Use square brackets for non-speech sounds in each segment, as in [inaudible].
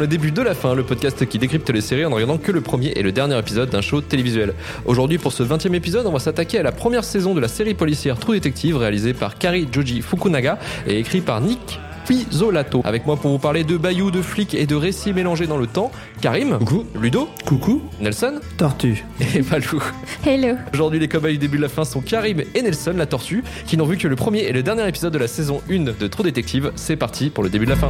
le début de la fin, le podcast qui décrypte les séries en ne regardant que le premier et le dernier épisode d'un show télévisuel. Aujourd'hui, pour ce 20 e épisode, on va s'attaquer à la première saison de la série policière True Detective réalisée par Kari Joji Fukunaga et écrit par Nick Pizzolato. Avec moi pour vous parler de bayou, de flics et de récits mélangés dans le temps, Karim, Coucou. Ludo, Coucou. Nelson Tortue. et Valou. Hello. Aujourd'hui, les cobayes du début de la fin sont Karim et Nelson, la tortue, qui n'ont vu que le premier et le dernier épisode de la saison 1 de True Detective. C'est parti pour le début de la fin.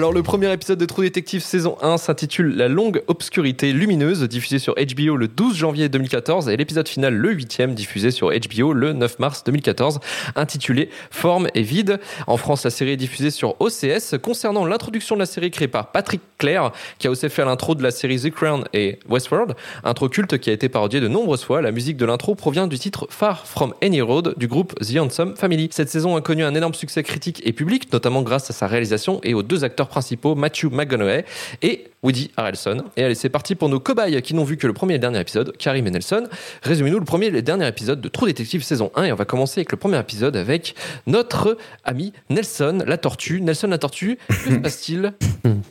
Alors le premier épisode de True Detective saison 1 s'intitule La longue obscurité lumineuse, diffusé sur HBO le 12 janvier 2014, et l'épisode final le 8e, diffusé sur HBO le 9 mars 2014, intitulé Forme et vide. En France, la série est diffusée sur OCS. Concernant l'introduction de la série créée par Patrick Clair, qui a aussi fait l'intro de la série The Crown et Westworld, intro culte qui a été parodiée de nombreuses fois, la musique de l'intro provient du titre Far From Any Road du groupe The Handsome Family. Cette saison a connu un énorme succès critique et public, notamment grâce à sa réalisation et aux deux acteurs principaux Matthew McConaughey et Woody Harrelson. Et allez, c'est parti pour nos cobayes qui n'ont vu que le premier et le dernier épisode, Karim et Nelson. Résumez-nous le premier et le dernier épisode de True Detective saison 1 et on va commencer avec le premier épisode avec notre ami Nelson la tortue. Nelson la tortue, que se [laughs] passe-t-il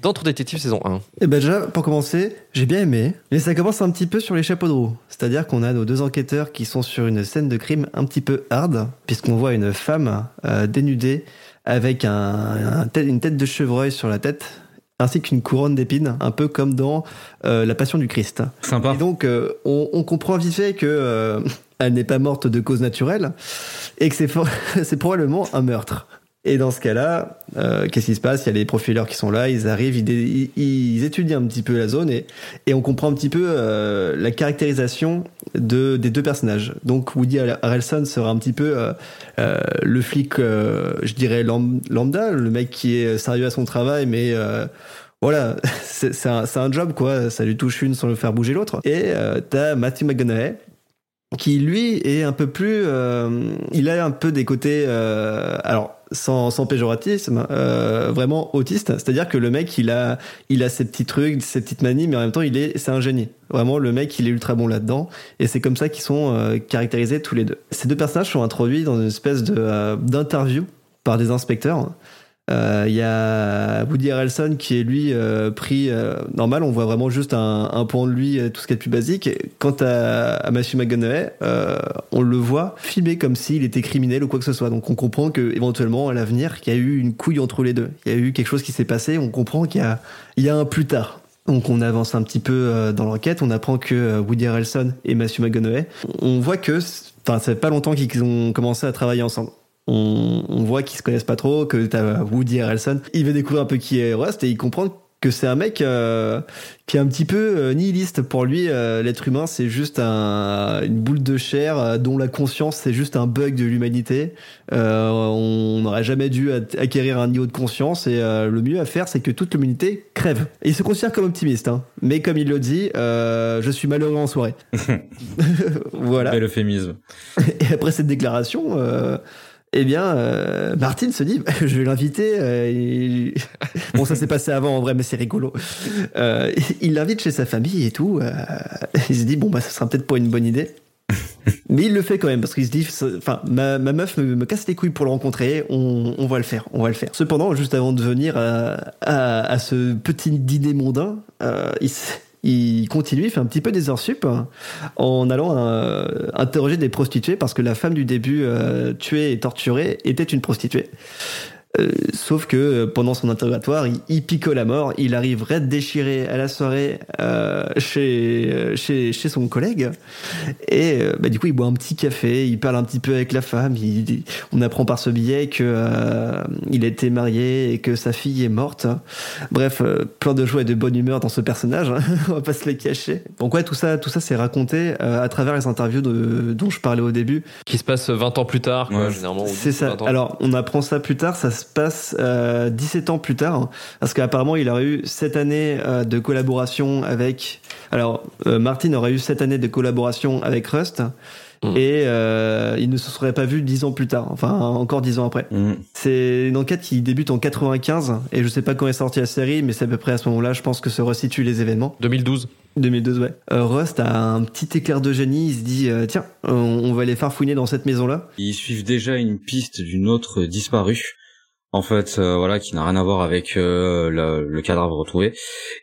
dans True Detective saison 1 Et ben déjà, pour commencer, j'ai bien aimé, mais ça commence un petit peu sur les chapeaux de roue. C'est-à-dire qu'on a nos deux enquêteurs qui sont sur une scène de crime un petit peu hard, puisqu'on voit une femme euh, dénudée avec un, un tête- une tête de chevreuil sur la tête, ainsi qu'une couronne d'épines, un peu comme dans euh, La Passion du Christ. Sympa. Et donc, euh, on, on comprend vite fait que euh, elle n'est pas morte de cause naturelle et que c'est for- [laughs] c'est probablement un meurtre. Et dans ce cas-là, euh, qu'est-ce qui se passe? Il y a les profileurs qui sont là, ils arrivent, ils, étudient un petit peu la zone et, et on comprend un petit peu euh, la caractérisation de, des deux personnages. Donc Woody Harrelson sera un petit peu euh, le flic, je dirais lam- lambda, le mec qui est sérieux à son travail, mais voilà, [laughs] c'est un, un job quoi, ça lui touche une sans le faire bouger l'autre. Et t'as Matthew McConaughey qui lui est un peu plus, il a un peu des côtés, alors sans, péjoratisme, euh, vraiment autiste. C'est-à-dire que le mec, il a, il a ses petits trucs, ses petites manies, mais en même temps, il est, c'est un génie. Vraiment, le mec, il est ultra bon là-dedans, et c'est comme ça qu'ils sont euh, caractérisés tous les deux. Ces deux personnages sont introduits dans une espèce de euh, d'interview par des inspecteurs. Euh, Il y a Woody Harrelson qui est lui euh, pris euh, normal, on voit vraiment juste un, point de lui, tout ce qui est plus basique. Quant à, Matthew McConaughey, on le voit filmé comme s'il était criminel ou quoi que ce soit. Donc on comprend que éventuellement à l'avenir, qu'il y a eu une couille entre les deux. Il y a eu quelque chose qui s'est passé. On comprend qu'il y a, il y a un plus tard. Donc on avance un petit peu dans l'enquête, on apprend que Woody Harrelson et Matthew McConaughey, on voit que, enfin, ça fait pas longtemps qu'ils ont commencé à travailler ensemble. On, on voit qu'ils se connaissent pas trop, que t'as Woody Harrelson, il veut découvrir un peu qui est Rust et il comprend que c'est un mec euh, qui est un petit peu euh, nihiliste. Pour lui, euh, l'être humain, c'est juste un, une boule de chair dont la conscience, c'est juste un bug de l'humanité. On n'aurait jamais dû acquérir un niveau de conscience et le mieux à faire, c'est que toute l'humanité crève. Et il se considère comme optimiste, hein. mais comme il le dit, je suis malheureux en soirée. [laughs] [laughs] voilà. Bel euphémisme. [laughs] Et après cette déclaration, eh bien, euh, Martine se dit, [laughs] je vais l'inviter. euh, Bon, ça s'est passé avant en vrai, mais c'est rigolo. Euh, il l'invite chez sa famille et tout. euh, il se dit, bon, bah, ça sera peut-être pas une bonne idée. Mais il le fait quand même parce qu'il se dit, enfin, ma, meuf me, casse les couilles pour le rencontrer. On, on va le faire, on va le faire. Cependant, juste avant de venir à, à, à ce petit dîner mondain, euh, il, il continue, il fait un petit peu des heures sup hein, en allant euh, interroger des prostituées parce que la femme du début euh, tuée et torturée était une prostituée. Euh, sauf que euh, pendant son interrogatoire, il, il picole à mort. Il arrive raide déchiré à la soirée euh, chez, chez, chez son collègue. Et euh, bah, du coup, il boit un petit café, il parle un petit peu avec la femme. il- il- on apprend par ce billet que euh, il était marié et que sa fille est morte. Bref, euh, plein de joie et de bonne humeur dans ce personnage. hein. [laughs] on va pas se les cacher. Donc ouais, tout ça, tout ça, c'est raconté euh, à travers les interviews de, dont je parlais au début. Qui se passe 20 ans plus tard, quoi, Ouais. généralement. C'est 10, ça. 20 ans. Alors, on apprend ça plus tard. Ça se passe euh, 17 ans plus tard, parce qu'apparemment, il aurait eu 7 années euh, de collaboration avec. Alors, euh, Martin aurait eu 7 années de collaboration avec Rust. Mm. Et euh, il ne se serait pas vu dix ans plus tard, enfin encore dix ans après. Mm. C'est une enquête qui débute en 95 et je sais pas quand est sortie la série, mais c'est à peu près à ce moment-là, je pense que se resitue les événements. 2012. 2012, ouais. Euh, Rust a un petit éclair de génie. Il se dit, euh, tiens, on, on va aller farfouiner dans cette maison-là. Ils suivent déjà une piste d'une autre disparue. En fait, euh, voilà, qui n'a rien à voir avec euh, le, le cadavre retrouvé.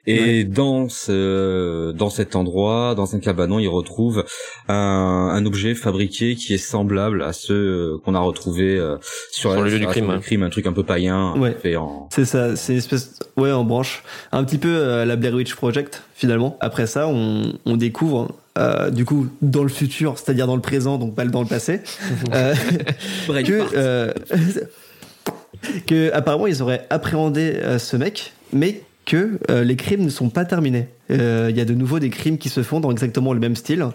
Et Ouais. dans ce, dans cet endroit, dans un cabanon, ils retrouvent un, un objet fabriqué qui est semblable à ceux qu'on a retrouvé euh, sur, Sur le lieu du crime, un truc un peu païen, Ouais. fait en. C'est ça, c'est une espèce, ouais, en branche. Un petit peu euh, la Blair Witch Project, finalement. Après ça, on, on découvre, euh, du coup, dans le futur, c'est-à-dire dans le présent, donc pas dans le passé, [laughs] euh, que, euh, que apparemment ils auraient appréhendé euh, ce mec, mais que euh, les crimes ne sont pas terminés. Euh, Il y a de nouveau des crimes qui se font dans exactement le même style.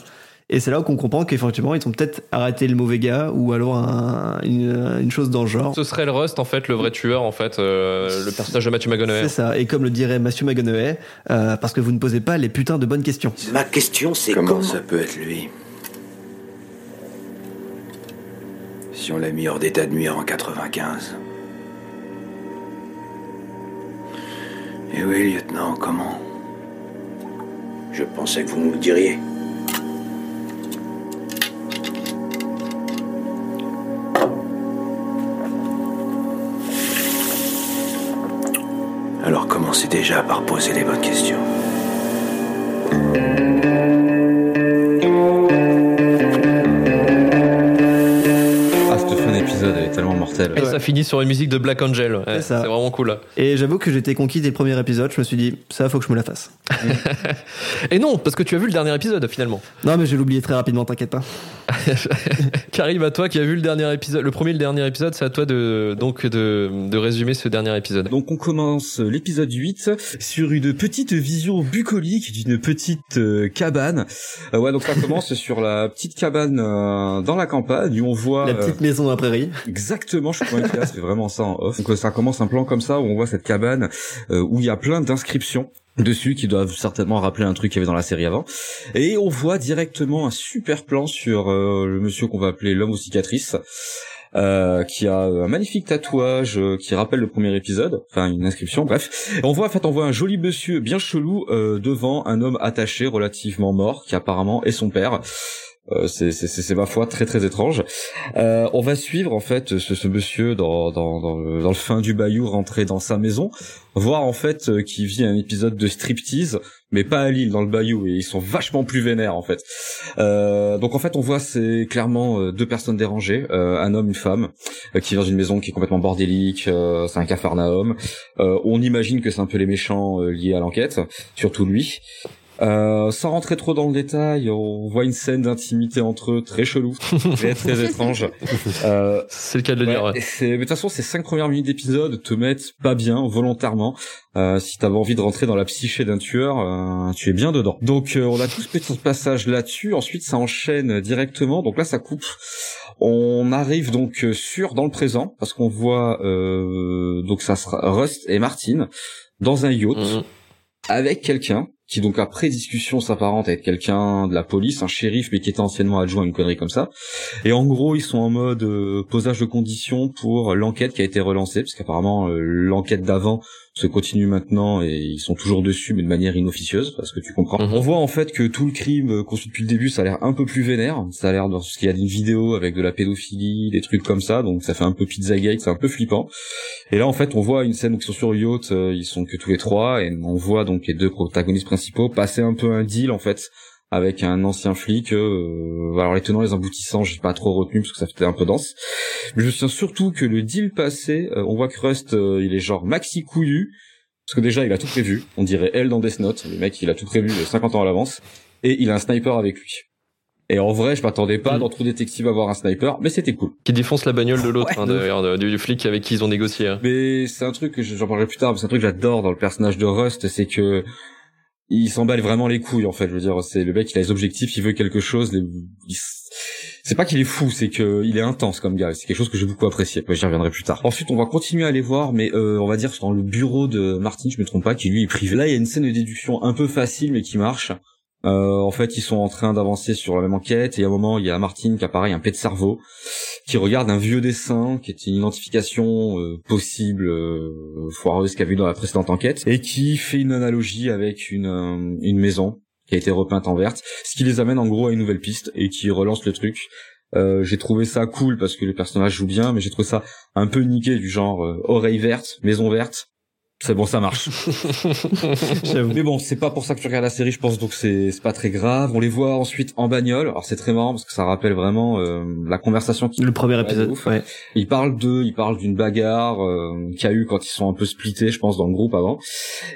Et c'est là qu'on comprend qu'effectivement, ils ont peut-être arrêté le mauvais gars ou alors un- une, une chose dans le genre. Ce serait le Rust, en fait, le vrai tueur, en fait, euh, le personnage de Matthew McConaughey. C'est ça. Et comme le dirait Matthew McConaughey, euh, parce que vous ne posez pas les putains de bonnes questions. Ma question, c'est Comment comment... ça peut être lui? Si on l'a mis hors d'état de nuire en 95. Et oui, lieutenant, comment Je pensais que vous nous le diriez. Alors commencez déjà par poser les bonnes questions. Ah, cette fin d'épisode, elle est tellement mortelle. Finit sur une musique de Black Angel. Ouais, C'est vraiment cool. Et j'avoue que j'étais conquis dès le premier épisode. Je me suis dit, ça, faut que je me la fasse. [laughs] Et non, parce que tu as vu le dernier épisode, finalement. Non, mais je vais l'oublier très rapidement, t'inquiète pas. [laughs] Karim, à toi qui a vu le dernier épisode, le premier et le dernier épisode, c'est à toi de, donc, de, de résumer ce dernier épisode. Donc on commence l'épisode 8 sur une petite vision bucolique d'une petite euh, cabane. Euh, ouais, donc ça commence sur la petite cabane euh, dans la campagne où on voit La euh, petite maison dans la prairie. exactement, je suis c'est vraiment ça en off. Donc euh, ça commence un plan comme ça où on voit cette cabane euh, où il y a plein d'inscriptions dessus qui doivent certainement rappeler un truc qu'il y avait dans la série avant. Et on voit directement un super plan sur euh, le monsieur qu'on va appeler l'homme aux cicatrices. euh, qui a un magnifique tatouage qui rappelle le premier épisode, enfin une inscription, bref. Et on voit en fait on voit un joli monsieur bien chelou devant un homme attaché relativement mort qui apparemment est son père. Euh, c'est ma foi très très étrange. Euh, on va suivre en fait ce, ce monsieur dans dans dans le, dans le fin du bayou rentrer dans sa maison, voir en fait euh, qu'il vit un épisode de striptease, mais pas à Lille dans le bayou et ils sont vachement plus vénères en fait. Donc en fait on voit c'est clairement deux personnes dérangées, un homme une femme qui vient d'une maison qui est complètement bordélique, c'est un cafarnaum. On imagine que c'est un peu les méchants liés à l'enquête, surtout lui. Euh, sans rentrer trop dans le détail, on voit une scène d'intimité entre eux très chelou, [laughs] très très étrange. [laughs] Euh, C'est le cas de le dire. Ouais, mais de toute façon, ces cinq premières minutes d'épisode te mettent pas bien volontairement. Euh, si t'avais envie de rentrer dans la psyché d'un tueur, euh, tu es bien dedans. Donc euh, on a tout ce petit passage là-dessus. Ensuite, ça enchaîne directement. Donc là, ça coupe. On arrive donc euh, sur dans le présent parce qu'on voit euh, donc ça sera Rust et Martine dans un yacht Mhm. avec quelqu'un qui donc après discussion s'apparente à être quelqu'un de la police, un shérif mais qui était anciennement adjoint à une connerie comme ça. Et en gros, ils sont en mode euh, posage de conditions pour l'enquête qui a été relancée, parce qu'apparemment euh, l'enquête d'avant se continue maintenant et ils sont toujours dessus mais de manière inofficieuse, parce que tu comprends. Mhm. On voit en fait que tout le crime euh, qu'on suit depuis le début, ça a l'air un peu plus vénère, ça a l'air dans ce qu'il y a une vidéo avec de la pédophilie, des trucs comme ça, donc ça fait un peu Pizzagate, c'est un peu flippant. Et là en fait on voit une scène où ils sont sur le yacht, euh, ils sont que tous les trois, et on voit donc les deux protagonistes principaux passer un peu un deal en fait avec un ancien flic. Euh, alors les tenants, les aboutissants, j'ai pas trop retenu parce que ça fait un peu dense. Mais je me souviens surtout que le deal passé, euh, on voit que Rust, euh, il est genre maxi couillu. Parce que déjà, il a tout prévu. On dirait elle dans Death Note. Le mec, il a tout prévu euh, 50 ans à l'avance. Et il a un sniper avec lui. Et en vrai, je m'attendais pas Mm. dans True Détective à avoir un sniper, mais c'était cool. Qui défonce la bagnole de l'autre, Ouais, hein, d'ailleurs, du flic avec qui ils ont négocié. hein. Mais c'est un truc que j'en parlerai plus tard, mais c'est un truc que j'adore dans le personnage de Rust, c'est que il s'emballe vraiment les couilles en fait. Je veux dire, c'est le mec, il a des objectifs, il veut quelque chose. les- C'est pas qu'il est fou, c'est que il est intense comme gars. C'est quelque chose que j'ai beaucoup apprécié. J'y reviendrai plus tard. Ensuite, on va continuer à aller voir, mais euh, on va dire dans le bureau de Martin, je me trompe pas, qui lui est privé. Là, il y a une scène de déduction un peu facile, mais qui marche. Euh, en fait, ils sont en train d'avancer sur la même enquête et à un moment, il y a Martine qui apparaît, un pet de cerveau, qui regarde un vieux dessin qui est une identification euh, possible euh, foireuse qu'a vu dans la précédente enquête et qui fait une analogie avec une euh, une maison qui a été repeinte en verte, ce qui les amène en gros à une nouvelle piste et qui relance le truc. Euh, j'ai trouvé ça cool parce que les personnages jouent bien, mais j'ai trouvé ça un peu niqué du genre euh, oreille verte, maison verte. C'est bon, ça marche. [laughs] Mais bon, c'est pas pour ça que tu regardes la série, je pense, donc c'est c'est pas très grave. On les voit ensuite en bagnole. Alors c'est très marrant parce que ça rappelle vraiment euh, la conversation qui Le premier épisode. de ouf. Ouais. ils parlent d'eux, ils parlent d'une bagarre euh, qu'il y a eu quand ils sont un peu splittés, je pense, dans le groupe avant.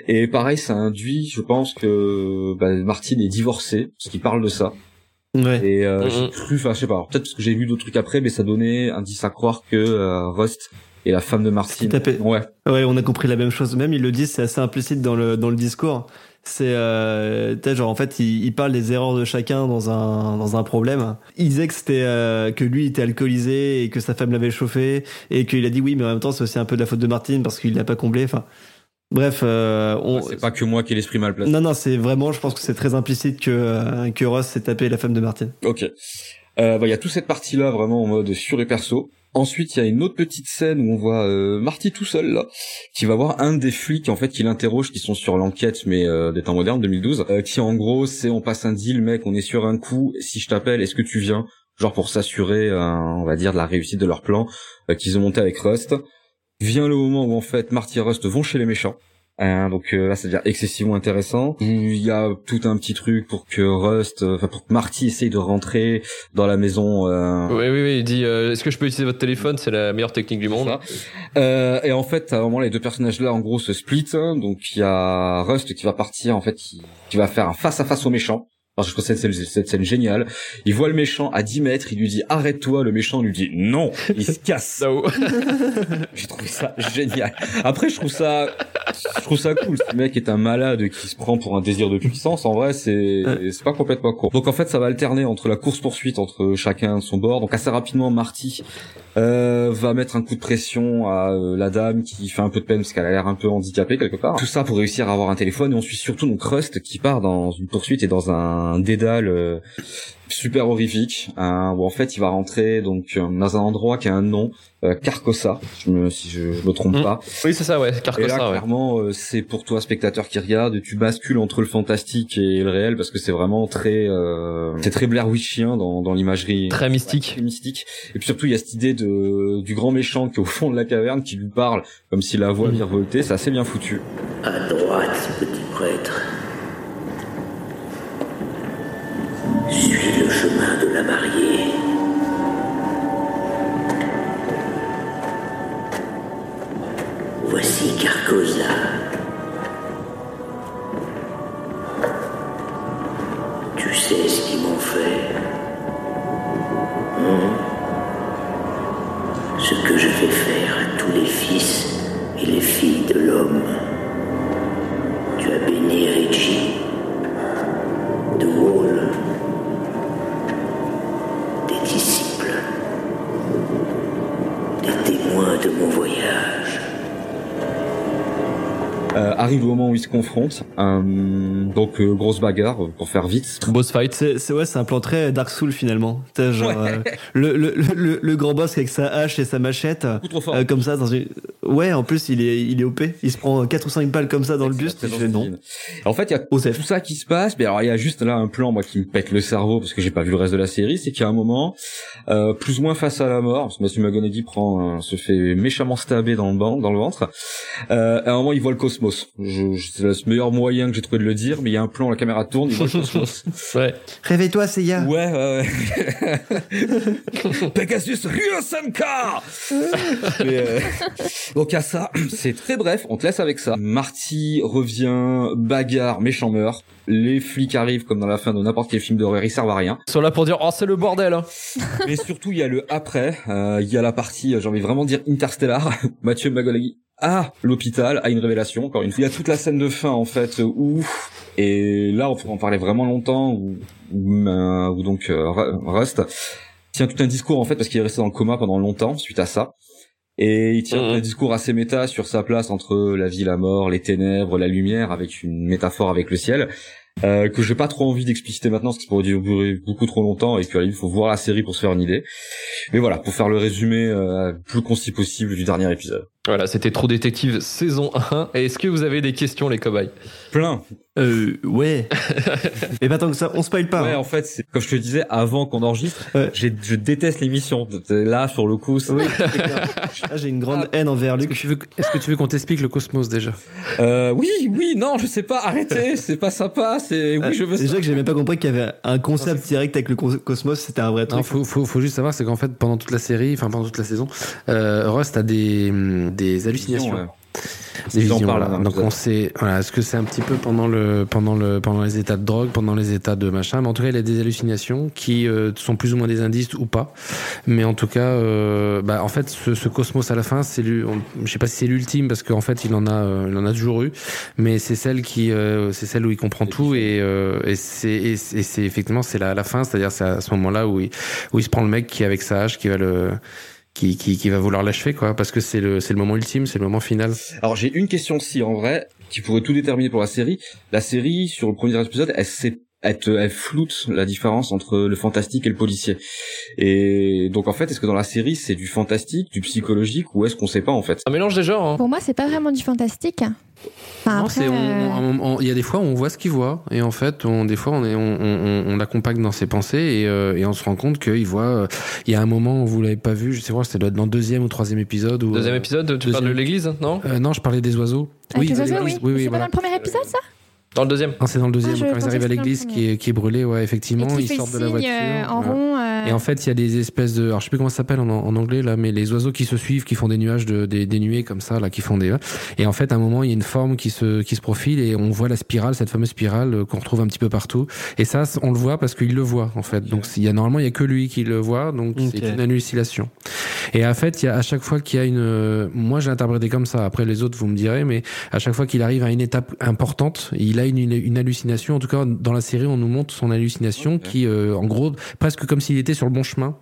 Et pareil, ça induit, je pense que bah, Martine est divorcée, parce qu'ils parlent de ça. Ouais. Et euh, j'ai cru, enfin je sais pas, peut-être parce que j'ai vu d'autres trucs après, mais ça donnait indice à croire que euh, Rust est la femme de Martine. tapait. Ouais. Ouais, on a compris la même chose. Même ils le disent, c'est assez implicite dans le dans le discours. C'est euh, tu sais, genre en fait ils, ils parlent des erreurs de chacun dans un dans un problème. Il disait que c'était euh, que lui était alcoolisé et que sa femme l'avait chauffé et qu'il a dit oui, mais en même temps c'est aussi un peu de la faute de Martine parce qu'il l'a pas comblé. Enfin, bref, euh, on. C'est pas que moi qui ai l'esprit mal placé. Non non, c'est vraiment, je pense que c'est très implicite que euh, que Ross s'est tapé la femme de Martine. Ok. Euh, bah, il y a toute cette partie-là vraiment en mode sur les persos. Ensuite, il y a une autre petite scène où on voit euh, Marty tout seul là, qui va voir un des flics en fait qui l'interroge, qui sont sur l'enquête mais euh, des temps modernes 2012, euh, qui en gros c'est on passe un deal, mec, on est sur un coup. Si je t'appelle, est-ce que tu viens? Genre pour s'assurer, euh, on va dire, de la réussite de leur plan qu'ils ont monté avec Rust. Vient le moment où en fait Marty et Rust vont chez les méchants. Hein, donc euh, là, ça devient excessivement intéressant. Il y a tout un petit truc pour que Rust, euh, enfin pour que Marty essaye de rentrer dans la maison. Euh, Oui, oui, oui. Il dit euh, Est-ce que je peux utiliser votre téléphone? C'est la meilleure technique du monde. Euh, et en fait, à un moment, les deux personnages-là, en gros, se split. hein. Donc, il y a Rust qui va partir, en fait, qui, qui va faire un face-à-face au méchant. Parce que je trouve cette, scène- cette scène géniale. Il voit le méchant à 10 mètres, il lui dit arrête-toi, le méchant lui dit non, il se casse. [laughs] [laughs] J'ai trouvé ça génial. Après, je trouve ça, je trouve ça cool. Ce mec est un malade qui se prend pour un désir de puissance. En vrai, c'est, c'est pas complètement court. Donc en fait, ça va alterner entre la course poursuite entre chacun de son bord. Donc assez rapidement, Marty euh, va mettre un coup de pression à euh, la dame qui fait un peu de peine parce qu'elle a l'air un peu handicapée quelque part. Tout ça pour réussir à avoir un téléphone. Et on suit surtout donc Rust qui part dans une poursuite et dans un dédale. euh, super horrifique hein, où en fait il va rentrer donc euh, dans un endroit qui a un nom euh, je me, si je, je me trompe Mm. pas Oui, c'est ça, ouais. et là Carcosa, ouais. clairement euh, c'est pour toi spectateur qui regarde tu bascules entre le fantastique et le réel parce que c'est vraiment très euh, c'est très Blair Witchien dans, dans l'imagerie Très mystique. très mystique et puis surtout il y a cette idée de du grand méchant qui est au fond de la caverne qui lui parle comme si la voix virevoltait c'est assez bien foutu À droite, petit prêtre. Suis le chemin de la mariée. Voici Carcosa. Tu sais ce qu'ils m'ont fait Hein? Ce que je fais faire à tous les fils et les filles de l'homme. Tu as béni Richie, de Wall, des disciples, des témoins de mon voyage. Euh, arrive le moment où ils se confrontent Euh, donc euh, grosse bagarre euh, pour faire vite Boss fight. C'est ouais, c'est un plan très Dark Soul finalement. Genre Ouais. euh, le, le, le, le grand boss avec sa hache et sa machette. Trop fort. euh, comme ça dans une ouais en plus il est il est OP il se prend quatre ou cinq balles comme ça dans le buste ce non. En fait, il y a tout ça qui se passe. Mais alors, il y a juste là un plan, moi, qui me pète le cerveau parce que j'ai pas vu le reste de la série. C'est qu'il y a un moment, euh, plus ou moins face à la mort, parce que Matthew prend, se fait méchamment stabber dans le ventre, dans le ventre. Euh, à un moment, il voit le cosmos. Je, je- c'est le meilleur moyen que j'ai trouvé de le dire, mais il y a un plan, la caméra tourne, il voit le [laughs] cosmos. Ouais. réveille-toi Seiya Ouais, ouais, ouais. [laughs] Pegasus Ryosanka Mais, euh, Donc à ça, [clears throat] c'est très bref, on te laisse avec ça. Marty revient, bagarre, méchant meurt. Les flics arrivent comme dans la fin de n'importe quel film d'horreur, ils servent à rien. Ils sont là pour dire Oh, c'est le bordel. hein. Mais surtout, il y a le après, euh, il y a la partie, euh, j'ai envie vraiment de dire interstellar. [laughs] Mathieu McConaughey à l'hôpital, a une révélation, encore une fois. Il y a toute la scène de fin, en fait, où, et là, on pourrait en parler vraiment longtemps, où, où, euh, où donc, euh, Ru- Rust tient tout un discours, en fait, parce qu'il est resté dans le coma pendant longtemps, suite à ça. Et il tient Mhm. un discours assez méta sur sa place entre la vie, la mort, les ténèbres, la lumière, avec une métaphore avec le ciel. euh, que j'ai pas trop envie d'expliciter maintenant parce que ça pourrait durer beaucoup trop longtemps et qu'il faut voir la série pour se faire une idée. Mais voilà, pour faire le résumé euh, le plus concis possible du dernier épisode. Voilà, c'était Trop Détective saison 1. Et est-ce que vous avez des questions, les cobayes? Plein. Euh, ouais. [laughs] Et pas tant que ça, on spoil pas. Ouais, hein. en fait, c'est comme je te disais avant qu'on enregistre, Ouais. j'ai- je déteste l'émission. Là, sur le coup, c'est- Oui, [laughs] c'est clair. Là, j'ai une grande haine envers Est-ce que Luc. tu veux, est-ce que tu veux qu'on t'explique le cosmos déjà? Euh, oui, oui, non, je sais pas, arrêtez, c'est pas sympa, c'est, oui, je veux Déjà ça. que j'ai même pas compris qu'il y avait un concept direct avec le cos- cosmos, c'était un vrai Non, truc. faut, faut, faut juste savoir, c'est qu'en fait, pendant toute la série, enfin pendant toute la saison, euh, Rust a des, des hallucinations. Ouais. Des visions, parlent, voilà. hein, Donc on sait, voilà, est-ce que c'est un petit peu pendant le, pendant le, pendant les états de drogue, pendant les états de machin, mais en tout cas il a des hallucinations qui euh, sont plus ou moins des indices ou pas. Mais en tout cas, euh, bah, en fait, ce, ce cosmos à la fin, c'est, lui- je sais pas si c'est l'ultime parce qu'en fait il en a, euh, il en a toujours eu, mais c'est celle qui, euh, c'est celle où il comprend tout et, euh, et c'est, et c'est et c'est effectivement c'est la, la fin, c'est-à-dire c'est à ce moment-là où il, où il se prend le mec qui est avec sa hache, qui va le qui, qui, qui va vouloir l'achever quoi parce que c'est le c'est le moment ultime c'est le moment final Alors j'ai une question aussi en vrai qui pourrait tout déterminer pour la série. La série sur le premier épisode, elle sait elle, te- elle floute la différence entre le fantastique et le policier. Et donc en fait, est-ce que dans la série c'est du fantastique, du psychologique ou est-ce qu'on sait pas en fait? Un mélange des genres. Hein. Pour moi, c'est pas vraiment du fantastique. Enfin, Non, après, c'est on- euh, il y a des fois où on voit ce qu'il voit et en fait on des fois on est on, on, on l'accompagne dans ses pensées et, euh, et on se rend compte qu'il voit euh, il y a un moment où vous l'avez pas vu je sais pas être dans le deuxième ou troisième épisode où, Deuxième épisode, tu deuxième- parles de l'église, non? Euh, non je parlais des oiseaux avec les de oiseaux, oui. oui oui c'est voilà pas dans le premier épisode, ça? Dans le deuxième. Non, c'est dans le deuxième Ah, quand ils arrivent à l'église qui est qui est brûlée ouais effectivement Et qui ils fait sortent de la voiture euh, en ouais. rond. Et en fait, il y a des espèces de, alors je sais plus comment ça s'appelle en, en anglais là, mais les oiseaux qui se suivent, qui font des nuages de, des, des nuées comme ça là, qui font des. Et en fait, à un moment, il y a une forme qui se qui se profile et on voit la spirale, cette fameuse spirale euh, qu'on retrouve un petit peu partout. Et ça, on le voit parce qu'il le voit en fait. Donc il y a normalement il y a que lui qui le voit, donc c'est une hallucination. Et en fait, il y a à chaque fois qu'il y a une, euh, moi j'ai interprété comme ça. Après les autres, vous me direz, mais à chaque fois qu'il arrive à une étape importante, il a une, une, une hallucination. En tout cas, dans la série, on nous montre son hallucination qui, euh, en gros, presque comme s'il était sur le bon chemin.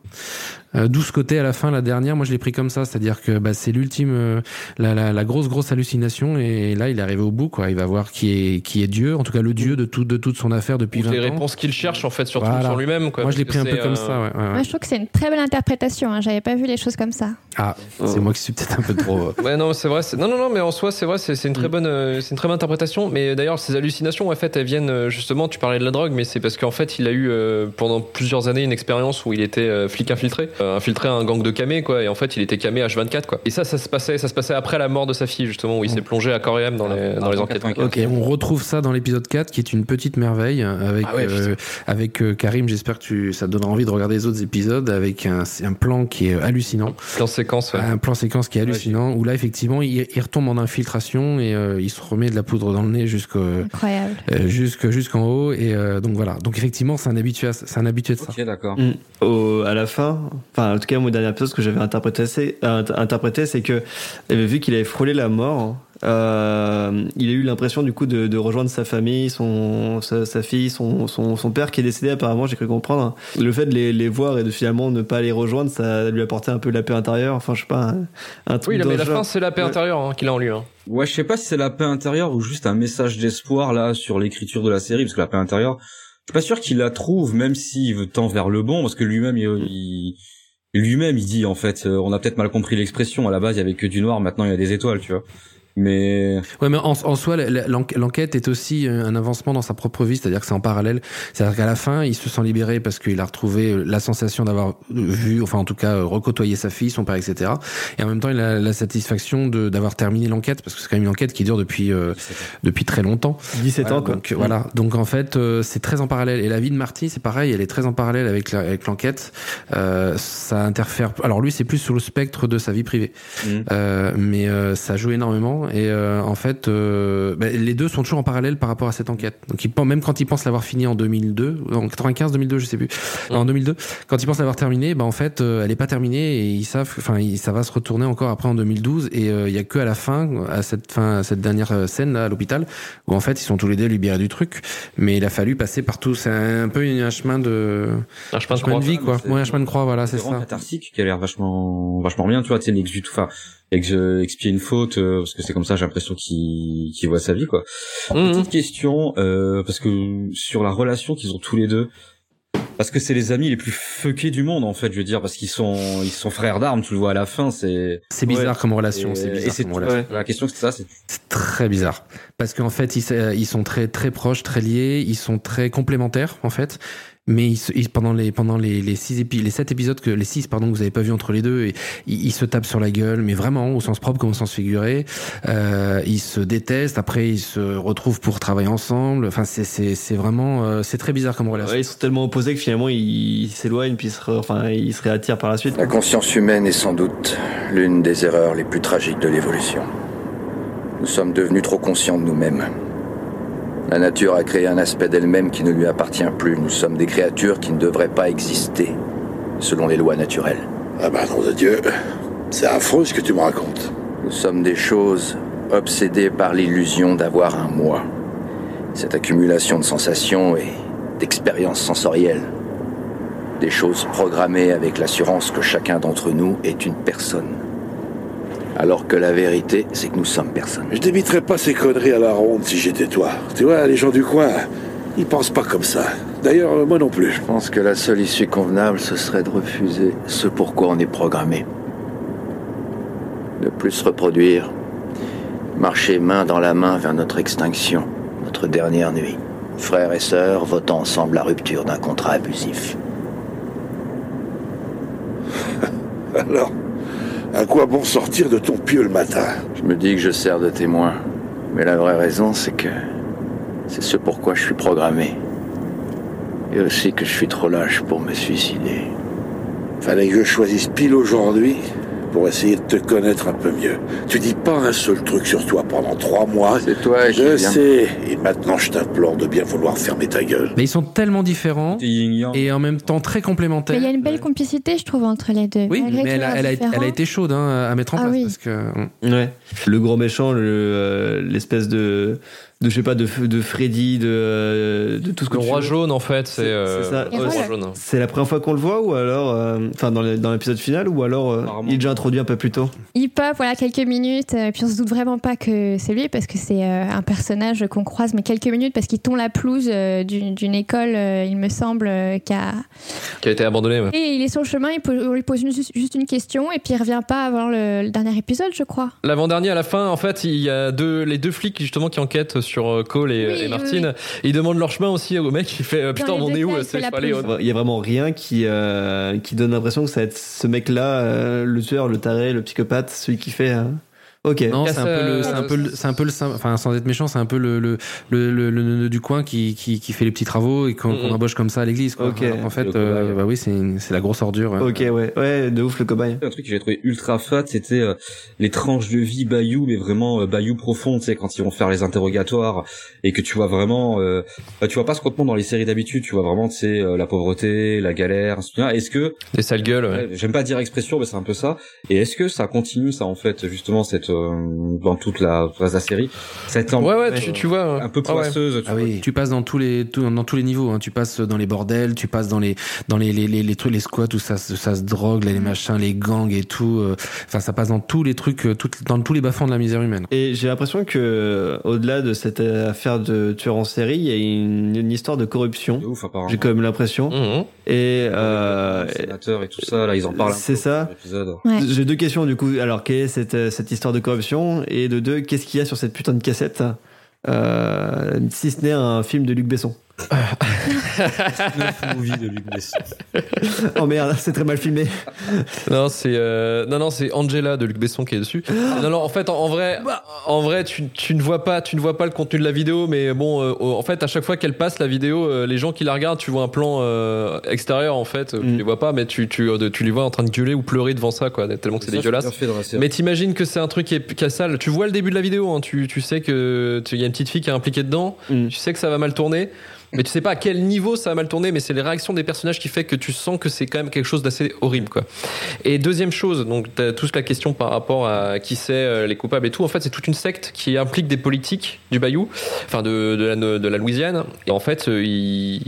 Euh, D'où ce côté à la fin, la dernière, moi je l'ai pris comme ça, c'est-à-dire que bah, c'est l'ultime, euh, la, la, la grosse grosse hallucination, et là il est arrivé au bout, quoi. Il va voir qui est qui est Dieu, en tout cas le Dieu de tout de toute son affaire depuis Toutes 20 les ans. réponses qu'il cherche, en fait, surtout Voilà. sur lui-même. Quoi, Moi je l'ai pris un peu comme euh, ça, ouais. ouais, ouais. Moi, je trouve que c'est une très belle interprétation. Hein. J'avais pas vu les choses comme ça. Ah, c'est moi qui suis peut-être un peu trop. euh, Ouais, non, c'est vrai. c'est- Non, non, non, mais en soi, c'est vrai, c'est une très Mm. bonne, euh, c'est une très bonne interprétation. Mais d'ailleurs, ces hallucinations, en fait, elles viennent euh, justement. Tu parlais de la drogue, mais c'est parce qu'en fait, il a eu euh, pendant plusieurs années une expérience où il était euh, flic infiltré, euh, infiltré un gang de camés, quoi. Et en fait, il était camé H24, quoi. Et ça, ça se passait, ça se passait après la mort de sa fille, justement, où il s'est plongé à corps et âme dans les, dans les enquêtes. 84. Ok, on retrouve ça dans l'épisode 4 qui est une petite merveille avec Ah ouais, euh, avec euh, Karim, j'espère que tu ça te donnera envie de regarder les autres épisodes avec un, c'est un plan qui est hallucinant, Plan séquence, ouais. un plan séquence qui est hallucinant où là effectivement il, il retombe en infiltration et euh, il se remet de la poudre dans le nez jusqu'au Incroyable. euh, jusqu'en haut et euh, donc voilà. Donc effectivement, c'est un habitué à- c'est un habitué de ça. Ok, d'accord. Mm. Au- à la fin, enfin en tout cas mon dernier épisode ce que j'avais interprété, c'est, euh, interprété, c'est que euh, vu qu'il avait frôlé la mort, euh, il a eu l'impression du coup de, de rejoindre sa famille, son sa, sa fille, son, son son père qui est décédé apparemment, j'ai cru comprendre. Le fait de les, les voir et de finalement ne pas les rejoindre, ça lui apportait un peu la paix intérieure. Enfin je sais pas, un, un truc Oui, mais la fin, c'est la paix Ouais. intérieure hein, qu'il a en lui. Hein. Ouais, je sais pas si c'est la paix intérieure ou juste un message d'espoir là sur l'écriture de la série, parce que la paix intérieure, je suis pas sûr qu'il la trouve, même s'il veut tend vers le bon, parce que lui-même, il, il- lui-même, il dit en fait, euh, on a peut-être mal compris l'expression. À la base, il y avait que du noir, maintenant il y a des étoiles, tu vois. Mais Ouais, mais en, en soi, l'enquête est aussi euh, un avancement dans sa propre vie, c'est-à-dire que c'est en parallèle. C'est-à-dire qu'à la fin, il se sent libéré parce qu'il a retrouvé euh, la sensation d'avoir euh, vu, enfin en tout cas, recôtoyé sa fille, son père, etc. Et en même temps, il a la satisfaction de d'avoir terminé l'enquête parce que c'est quand même une enquête qui dure depuis euh, depuis très longtemps. 17 ans quoi. Donc voilà. Donc en fait, euh, c'est très en parallèle. Et la vie de Marty, c'est pareil, elle est très en parallèle avec la- avec l'enquête. Euh, ça interfère. Alors lui, c'est plus sur le spectre de sa vie privée, Mm. Euh, mais euh, ça joue énormément. Et euh, en fait, euh, bah, les deux sont toujours en parallèle par rapport à cette enquête. Donc il pense, même quand il pense l'avoir fini en 2002, en 95, 2002, je sais plus, Non, en 2002, quand il pense l'avoir terminé, bah en fait, euh, elle est pas terminée et ils savent, enfin, ça va se retourner encore après en 2012. Et euh, il y a que à la fin, à cette fin, à cette dernière euh, scène là à l'hôpital, où en fait ils sont tous les deux libérés du truc. Mais il a fallu passer par tout. C'est un peu un chemin de, Un chemin un de croix. de vie quoi. Ouais, un chemin de croix, voilà, c'est ça. catharsique qui a l'air vachement, vachement bien, tu vois, tu sais, l'exude, enfin, et que je expie une faute euh, parce que c'est comme ça j'ai l'impression qu'il qu'il voit sa vie quoi. Mhm. Petite question euh, parce que sur la relation qu'ils ont tous les deux parce que c'est les amis les plus fuckés du monde en fait je veux dire parce qu'ils sont ils sont frères d'armes tu le vois à la fin c'est C'est bizarre Ouais. comme relation. et, C'est et bizarre c'est comme relation. Ouais. la question c'est ça c'est C'est très bizarre parce qu'en fait ils, euh, ils sont très très proches, très liés, ils sont très complémentaires en fait. Mais ils, se- ils- pendant les pendant les les six épi les sept épisodes que les six pardon que vous avez pas vu entre les deux et ils, ils se tapent sur la gueule mais vraiment au sens propre comme au sens figuré euh, ils se détestent après ils se retrouvent pour travailler ensemble enfin c'est c'est c'est vraiment euh, c'est très bizarre comme relation Ouais, ils sont tellement opposés que finalement ils s'éloignent puis ils se, enfin, ils se réattirent par la suite. La conscience humaine est sans doute l'une des erreurs les plus tragiques de l'évolution. Nous sommes devenus trop conscients de nous-mêmes. La nature a créé un aspect d'elle-même qui ne lui appartient plus. Nous sommes des créatures qui ne devraient pas exister selon les lois naturelles. Ah bah nom de Dieu, c'est affreux ce que tu me racontes. Nous sommes des choses obsédées par l'illusion d'avoir un moi. Cette accumulation de sensations et d'expériences sensorielles. Des choses programmées avec l'assurance que chacun d'entre nous est une personne. Alors que la vérité, c'est que nous sommes personne. Je débiterais pas ces conneries à la ronde si j'étais toi. Tu vois, les gens du coin, ils pensent pas comme ça. D'ailleurs, moi non plus. Je pense que la seule issue convenable, ce serait de refuser ce pourquoi on est programmé. Ne plus se reproduire. Marcher main dans la main vers notre extinction, notre dernière nuit. Frères et sœurs votant ensemble la rupture d'un contrat abusif. [laughs] Alors, à quoi bon sortir de ton pieu le matin? Je me dis que je sers de témoin. Mais la vraie raison, c'est que c'est ce pourquoi je suis programmé. Et aussi que je suis trop lâche pour me suicider. Fallait que je choisisse pile aujourd'hui pour essayer de te connaître un peu mieux. Tu dis pas un seul truc sur toi pendant trois mois. C'est toi qui Je viens. sais, et maintenant je t'implore de bien vouloir fermer ta gueule. mais ils sont tellement différents et en même temps très complémentaires Mais il y a une belle complicité, je trouve, entre les deux. oui Malgré mais elle a, elle, a, été- elle a différents. été chaude hein, à mettre en Ah place oui. parce que Ouais. Le gros méchant, le, euh, l'espèce de, de, je sais pas, de, de Freddy, de, euh, de tout ce que Le tu roi veux. jaune, en fait, c'est C'est- euh, c'est ça. le Et roi voilà. jaune. C'est la première fois qu'on le voit ou alors, euh, enfin dans le- dans l'épisode final ou alors euh, il est déjà introduit un peu plus tôt. Il pop, voilà, quelques minutes, euh, puis on se doute vraiment pas que c'est lui, parce que c'est euh, un personnage qu'on croise, mais quelques minutes, parce qu'il tombe la pelouse euh, d'une école, euh, il me semble, euh, qui a... Qui a été abandonné. ouais. Et il est sur le chemin, on lui pose une- juste une question, et puis il revient pas avant le, le dernier épisode, je crois. L'avant-dernier, à la fin, en fait, il y a deux, les deux flics justement qui enquêtent sur euh, Cole et, Oui, et oui, Martine. Et ils demandent leur chemin aussi au mec. Il fait euh, Putain, on est où euh, il y a vraiment rien qui euh, qui donne l'impression que ça va être ce mec-là, euh, le tueur, le taré, le psychopathe, celui qui fait. euh, Ok. C'est un peu le, euh, c'est un peu, le- c'est un peu le, enfin, sans être méchant, c'est un peu le, le, le, le, du coin qui, qui, qui fait les petits travaux et qu'on Mhm. qu'on embauche comme ça à l'église, quoi. Ok. Alors qu'en fait, euh, bah oui, c'est, une- c'est la grosse ordure. ouais. Ok, ouais, ouais, de ouf le cobaye. Un truc que j'ai trouvé ultra fat, c'était euh, les tranches de vie Bayou, mais vraiment euh, Bayou profond, tu sais, quand ils vont faire les interrogatoires et que tu vois vraiment, euh, bah, tu vois pas ce qu'on te montre dans les séries d'habitude, tu vois vraiment, tu sais, euh, la pauvreté, la galère, suite. Est-ce que, Des sales gueules, ouais. ouais, j'aime pas dire expression, mais c'est un peu ça. Et est-ce que ça continue, ça en fait, justement, cette dans toute la, la série, cette ambiance Ouais, ouais, tu, tu vois. un peu Ah ouais. poisseuse, tu Ah vois. oui, tu passes dans tous les tout- dans tous les niveaux. Hein. Tu passes dans les bordels, tu passes dans les dans les les, les, les trucs, les squats où ça se- ça se drogue, les machins, les gangs et tout. euh. Enfin, ça passe dans tous les trucs, euh, tout- dans tous les bas-fonds de la misère humaine. Et j'ai l'impression que euh, au-delà de cette euh, affaire de tueur en série, il y a une, une histoire de corruption. De ouf, apparemment. J'ai quand même l'impression. Mhm. Et euh, Les sénateurs et tout ça, là, ils en parlent. C'est ça. Ouais. J'ai deux questions du coup. Alors, quelle est cette, euh, cette histoire de corruption Et de deux, qu'est-ce qu'il y a sur cette putain de cassette euh, Si ce n'est un film de Luc Besson? Oh merde, c'est très mal filmé. Non, c'est euh, non, non, c'est Angela de Luc Besson qui est dessus. non, non, en fait, en, en vrai, en vrai, tu, tu ne vois pas, tu ne vois pas le contenu de la vidéo, mais bon, euh, en fait, à chaque fois qu'elle passe la vidéo, euh, les gens qui la regardent, tu vois un plan euh, extérieur, en fait, tu Mm. les vois pas, mais tu, tu, tu les vois en train de gueuler ou pleurer devant ça, quoi, tellement que c'est dégueulasse. Mais t'imagines que c'est un truc qui est, qui est sale. Tu vois le début de la vidéo, hein, tu, tu sais que tu- il y a une petite fille qui est impliquée dedans. Mm. Tu sais que ça va mal tourner, mais tu sais pas à quel niveau ça a mal tourné, mais c'est les réactions des personnages qui fait que tu sens que c'est quand même quelque chose d'assez horrible, quoi. Et deuxième chose, donc t'as toute la question par rapport à qui c'est euh, les coupables et tout. En fait, c'est toute une secte qui implique des politiques du Bayou, enfin de, de, la, de la Louisiane. Et en fait, euh, ils,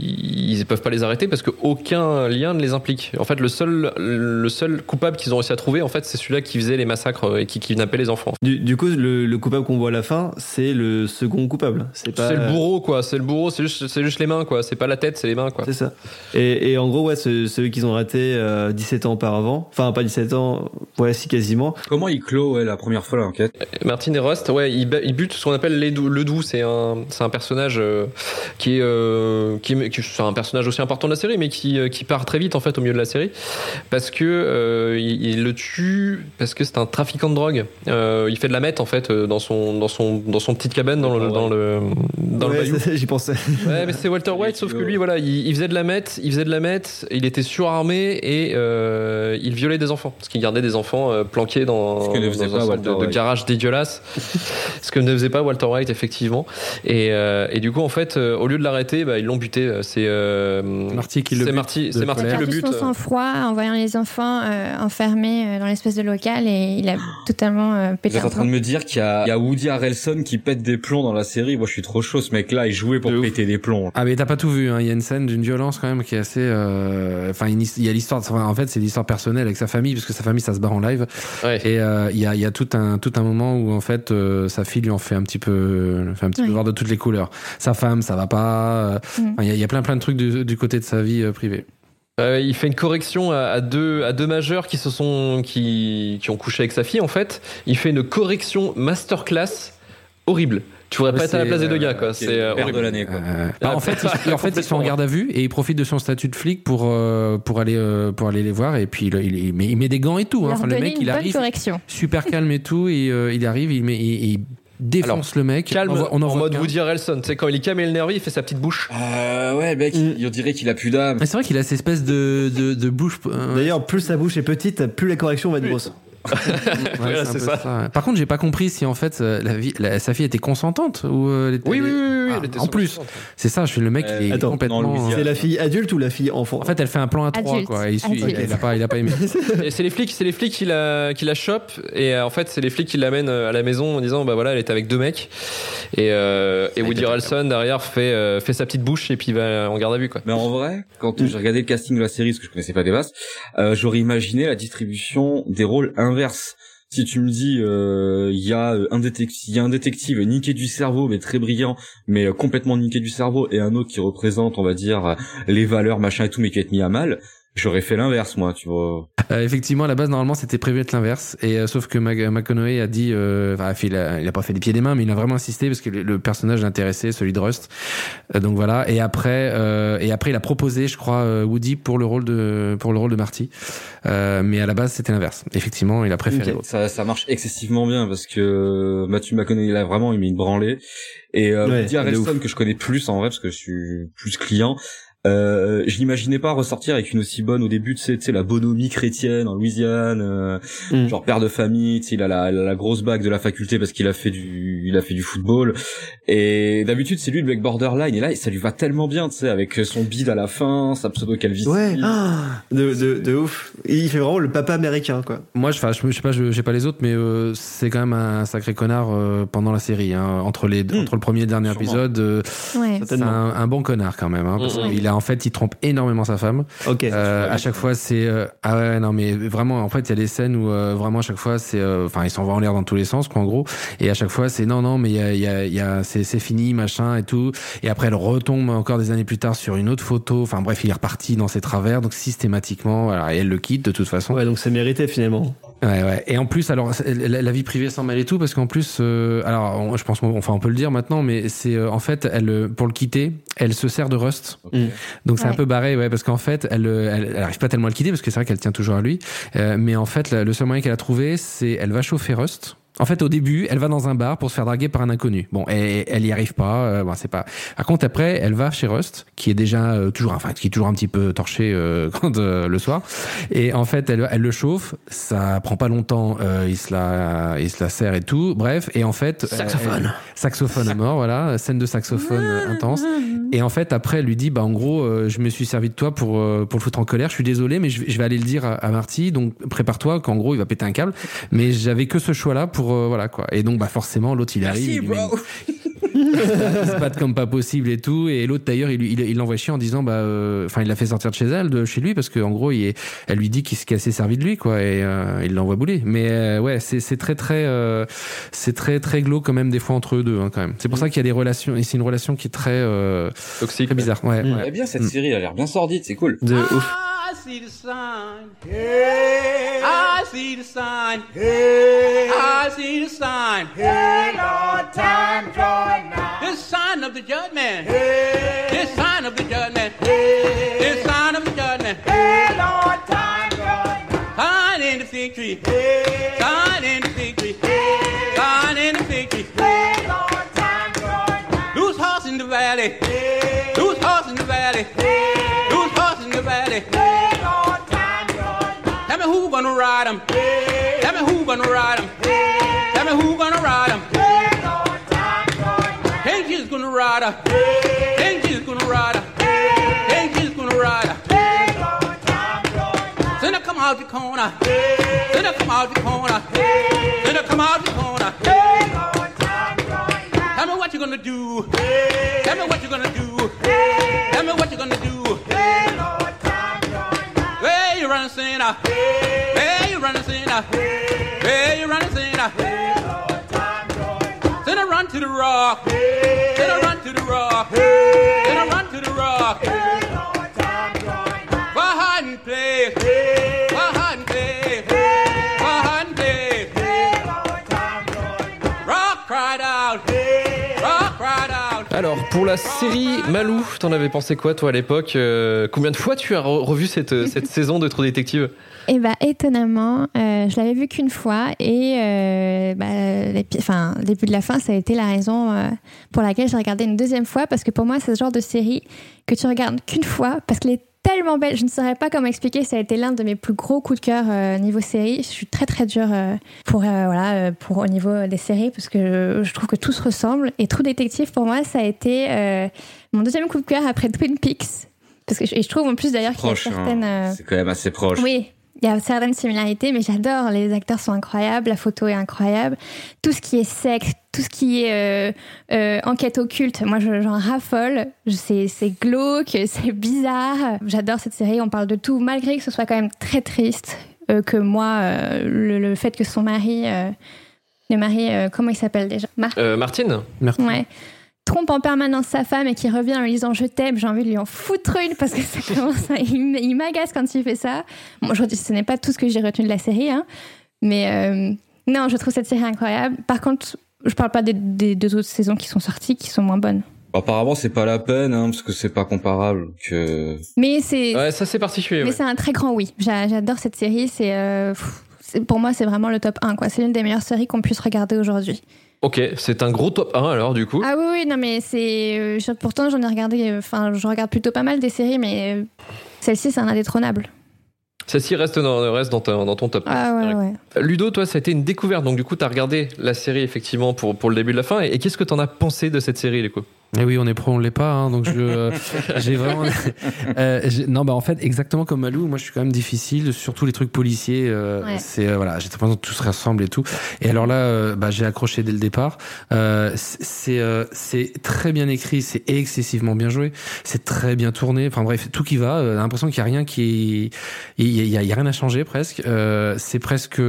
ils peuvent pas les arrêter parce qu'aucun lien ne les implique. En fait, le seul, le seul coupable qu'ils ont réussi à trouver, en fait, c'est celui-là qui faisait les massacres et qui kidnappait les enfants. Du, du coup, le, le coupable qu'on voit à la fin, c'est le second coupable. C'est pas. Le bourreau, quoi. C'est le bourreau. C'est juste, c'est juste les mains, quoi. C'est pas la tête, c'est les mains, quoi. C'est ça. Et, et en gros, ouais, c'est ceux qu'ils ont raté euh, 17 ans auparavant. Enfin, pas 17 ans, ouais, si quasiment. Comment il clôt ouais, la première fois l'enquête? Martin et Rust, ouais, ils, ba- ils butent ce qu'on appelle les dou- le doux. C'est un, c'est un personnage euh, qui est, euh, qui, est- qui- c'est un personnage aussi important de la série, mais qui, euh, qui part très vite en fait au milieu de la série parce que euh, il, il le tue parce que c'est un trafiquant de drogue. Euh, il fait de la meth en fait euh, dans son, dans son, dans son petite cabane dans le, dans le, dans le Ouais, [laughs] J'y pensais. Ouais, mais c'est Walter White, sauf que lui, voilà, il, il faisait de la meth, il faisait de la meth, il était surarmé et euh, il violait des enfants, parce qu'il gardait des enfants euh, planqués dans, Ce que ne dans un pas sorte Walter de, de garage dégueulasse, [laughs] ce que ne faisait pas Walter White effectivement. Et, euh, et du coup, en fait, euh, au lieu de l'arrêter, bah, ils l'ont buté. C'est euh, Marty qui le c'est bute Marty, de c'est Marty qui le perdu bute. son sang-froid en voyant les enfants euh, enfermés dans l'espèce de local et il a totalement euh, Vous pété êtes en train de me dire qu'il y a, il y a Woody Harrelson qui pète des plombs dans la série. Moi, je suis trop chaud. Ce mec-là, il jouait pour De ouf. péter des plombs. Ah mais t'as pas tout vu, hein. il y a une scène d'une violence quand même qui est assez... euh, Enfin il y a l'histoire, enfin, en fait c'est l'histoire personnelle avec sa famille, parce que sa famille ça se barre en live, Ouais. et euh, il y, a, il y a tout un, tout un moment où en fait euh, sa fille lui en fait un petit peu, lui fait un petit peu voir de toutes les couleurs. Sa femme ça va pas, euh, Mm. enfin, il y, a- il y a plein plein de trucs du, du côté de sa vie euh, privée. Euh, il fait une correction à, à deux à deux majeurs qui se sont qui, qui ont couché avec sa fille en fait. Il fait une correction masterclass horrible. Tu voudrais pas être à la c'est, place des deux euh, gars quoi. C'est C'est euh, le père de l'année, quoi. Euh, bah, [laughs] en fait, il, en fait, ils sont en garde à vue et il profite de son statut de flic pour euh, pour aller euh, pour aller les voir et puis il, il, il met, il met des gants et tout. Il Hein. Enfin, le mec, il arrive correction. super calme et tout et euh, il arrive, il met, il, il défonce le mec. Calme, on on en en mode qu'un. Woody Harrelson. Sais quand il est calme et énervé, il fait sa petite bouche. Euh, ouais, mec, Mm. il, on dirait qu'il a plus d'âme. Mais c'est vrai qu'il a cette espèce de de, de bouche. euh, D'ailleurs, plus sa bouche est petite, plus la correction va être grosse. Voilà, c'est ça. Par contre, j'ai pas compris si en fait euh, la vie, la- sa fille était consentante ou euh, elle était- Oui oui oui, oui, Ah, elle était en plus, c'est ça. Je suis le mec, Euh, il est attends, complètement. C'est la fille adulte ou la fille enfant? En fait, elle fait un plan à trois, Adulte. quoi. Il, suit- Adulte. il a pas, il a pas aimé. [laughs] C'est les flics, c'est les flics qui la, qui la chopent et euh, en fait c'est les flics qui l'amènent euh, à la maison en disant bah voilà elle était avec deux mecs et, euh, et Woody Harrelson derrière fait euh, fait sa petite bouche et puis va en garde à vue quoi. Mais en vrai, quand j'ai regardé le casting de la série, parce que je connaissais pas Devas, euh, j'aurais imaginé la distribution des rôles Si tu me dis, euh, il y a euh, un détective, un détective niqué du cerveau, mais très brillant, mais euh, complètement niqué du cerveau, et un autre qui représente, on va dire, euh, les valeurs, machin et tout, mais qui est mis à mal, j'aurais fait l'inverse, moi, tu vois. Euh, effectivement, à la base, normalement, c'était prévu être l'inverse. Et euh, sauf que Mac- McConaughey a dit, euh, enfin, il a, il a pas fait des pieds et des mains, mais il a vraiment insisté parce que le, le personnage l'intéressait, celui de Rust. Euh, donc voilà. Et après, euh, et après, il a proposé, je crois, euh, Woody pour le rôle de, pour le rôle de Marty. Euh, mais à la base, c'était l'inverse. Effectivement, il a préféré. Ça, ça marche excessivement bien parce que Matthew McConaughey là vraiment il met une branlée et euh, Ouais, Woody Harrelson que je connais plus en vrai parce que je suis plus client. Euh, je n'imaginais pas ressortir avec une aussi bonne au début, tu sais, tu sais la bonhomie chrétienne en Louisiane, euh, Mm. genre père de famille, tu sais, il a la, la grosse bague de la faculté parce qu'il a fait du, il a fait du football. Et d'habitude c'est lui le mec borderline et là ça lui va tellement bien, tu sais, avec son bide à la fin, sa pseudo calvitie. Ouais, ah, de, de, de ouf. Il fait vraiment le papa américain, quoi. Moi, je, enfin, je, je sais pas, je, je sais pas les autres, mais euh, c'est quand même un sacré connard euh, pendant la série. Hein, entre les, Mm. entre le premier et le dernier Sûrement. épisode, euh, Ouais. c'est un, un bon connard quand même. Hein, parce Mm. qu'il a en fait, il trompe énormément sa femme. Ok. Euh, à chaque fois, c'est euh, ah ouais non mais vraiment en fait il y a des scènes où euh, vraiment à chaque fois c'est euh, enfin il s'en va en l'air dans tous les sens quoi en gros et à chaque fois c'est non non mais il y a, y a, y a c'est c'est fini machin et tout et après elle retombe encore des années plus tard sur une autre photo enfin bref il est reparti dans ses travers donc systématiquement voilà et elle le quitte de toute façon Ouais, donc c'est mérité finalement. Ouais, ouais. Et en plus, alors la, la vie privée s'en mêle et tout, parce qu'en plus, euh, alors on- je pense, enfin on peut le dire maintenant, mais c'est euh, en fait, elle euh, pour le quitter, elle se sert de Rust. Mm. Donc c'est un peu barré, ouais, parce qu'en fait, elle, euh, elle, elle arrive pas tellement à le quitter, parce que c'est vrai qu'elle tient toujours à lui. Euh, mais en fait, la- le seul moyen qu'elle a trouvé, c'est elle va chauffer Rust. En fait, au début, elle va dans un bar pour se faire draguer par un inconnu. Bon, et, elle y arrive pas. euh, bon, c'est pas. Par contre, après, elle va chez Rust, qui est déjà euh, toujours, enfin, qui est toujours un petit peu torché euh, [laughs] quand euh, le soir. Et en fait, elle, elle le chauffe. Ça prend pas longtemps. euh, il se la, il se la serre et tout. Bref, et en fait, Saxophone. elle- saxophone à mort, voilà, scène de saxophone euh, intense. Et en fait, après, elle lui dit, bah, en gros, euh, je me suis servi de toi pour, euh, pour le foutre en colère. Je suis désolé, mais je, vais- je vais aller le dire à, à Marty. Donc, prépare-toi qu'en gros, il va péter un câble. Mais j'avais que ce choix-là pour, euh, voilà, quoi. Et donc, bah, forcément, l'autre, il arrive. il lui met une- il se battent comme pas possible et tout. Et l'autre, d'ailleurs, il, lui- il, l'envoie chier en disant, bah, euh, enfin, il l'a fait sortir de chez elle, de chez lui, parce qu'en gros, il est- elle lui dit qu'il qu'elle s'est servi de lui, quoi. Et euh, il l'envoie bouler. Mais euh, ouais, c'est c'est très, très, euh, c'est très, très glauque quand même, des fois, entre eux deux, hein, quand même. C'est pour ça qu'il y a des relations, et c'est une relation qui est très, euh, Toxique. très bizarre. Ouais, Mm. ouais. Eh bien, cette Mm. série elle a l'air bien sordide, c'est cool. De ouf. I see the sign. Hey, I see the sign. Hey, I see the sign. This sign of the judgment. Hey, This sign of the judgment. Hey, This sign of the judgment. Sign in the fig tree. Sign in the fig tree. Sign in the fig tree. Loose horse in the valley. Hey, Loose horse in the valley. Hey, Loose horse in the valley. Tell me who gonna ride him. Hey. Tell me who gonna ride him. Hey. Tell me who gonna ride him. King Jesus gonna ride her. King Jesus gonna ride her. King Jesus gonna ride her. Sinner come out the corner. Hey. Sinner come out the corner. Hey. Sinner come out the corner. Hey. Hey, Lord, Tell me what you're gonna do. Hey. Tell me what you're gonna do. Hey. Tell me what you're gonna do you running sin? Uh, where you running sin? Uh, where you running sin? Uh, hey, Lord, time going. Sinner run to the rock. Sinner run to the rock. Hey. Pour la série Malou, t'en avais pensé quoi, toi, à l'époque Euh, Combien de fois tu as re- revu cette, cette [laughs] saison de True Détective? Et bah étonnamment, euh, je l'avais vu qu'une fois et euh, bah, enfin, début de la fin, ça a été la raison euh, pour laquelle j'ai regardé une deuxième fois parce que pour moi, c'est ce genre de série que tu regardes qu'une fois parce qu'elle est tellement belle. Je ne saurais pas comment expliquer. Ça a été l'un de mes plus gros coups de cœur euh, niveau série. Je suis très très dure euh, pour euh, voilà pour au niveau des séries parce que je, je trouve que tout se ressemble. Et True Detective pour moi, ça a été mon deuxième coup de cœur après Twin Peaks. Parce que je, et je trouve en plus d'ailleurs qu'il y a hein. certaines euh, c'est quand même assez proche. oui, il y a certaines similarités, mais j'adore. Les acteurs sont incroyables, la photo est incroyable. Tout ce qui est sexe, tout ce qui est euh, euh, enquête occulte, moi je- j'en raffole. C'est glauque, [laughs] c'est bizarre. J'adore cette série, on parle de tout, malgré que ce soit quand même très triste. euh, que moi, euh, le, le fait que son mari, euh, le mari, euh, comment il s'appelle déjà? Euh, Martine Merci. Ouais. Trompe en permanence sa femme et qui revient en lui disant je t'aime, j'ai envie de lui en foutre une parce que ça [laughs] commence à- il m'agace quand il fait ça. Bon, je dis ce n'est pas tout ce que j'ai retenu de la série, hein, mais euh, non, je trouve cette série incroyable. Par contre, je parle pas des, des deux autres saisons qui sont sorties, qui sont moins bonnes. Apparemment, c'est pas la peine, hein, parce que c'est pas comparable. Que Mais c'est Ouais, ça c'est particulier. mais ouais. c'est un très grand oui. J'a- J'adore cette série. C'est euh, c'est- pour moi, c'est vraiment le top 1. quoi. C'est l'une des meilleures séries qu'on puisse regarder aujourd'hui. Ok, c'est un gros top 1 alors du coup. Ah oui, oui, non, mais c'est. euh, pourtant, j'en ai regardé. euh, Enfin, je regarde plutôt pas mal des séries, mais euh, celle-ci, c'est un indétrônable. Celle-ci reste dans, reste dans, ta- dans ton top. Ah ouais, ouais. Ludo, toi, ça a été une découverte. Donc, du coup, tu as regardé la série, effectivement, pour, pour le début de la fin. Et, et qu'est-ce que tu en as pensé de cette série, les coups Et oui, on est pro, on l'est pas. hein, donc je, euh, [laughs] j'ai vraiment. Euh, j'ai- non, bah en fait, exactement comme Malou, moi je suis quand même difficile, surtout les trucs policiers. euh, Ouais. C'est euh, voilà, j'ai l'impression que tout se ressemble et tout. Et alors là, euh, bah, j'ai accroché dès le départ. Euh, c'est euh, c'est très bien écrit, c'est excessivement bien joué, c'est très bien tourné. Enfin bref, tout qui va. euh, L'impression qu'il y a rien qui, il y, a- il y a rien à changer presque. Euh, c'est presque,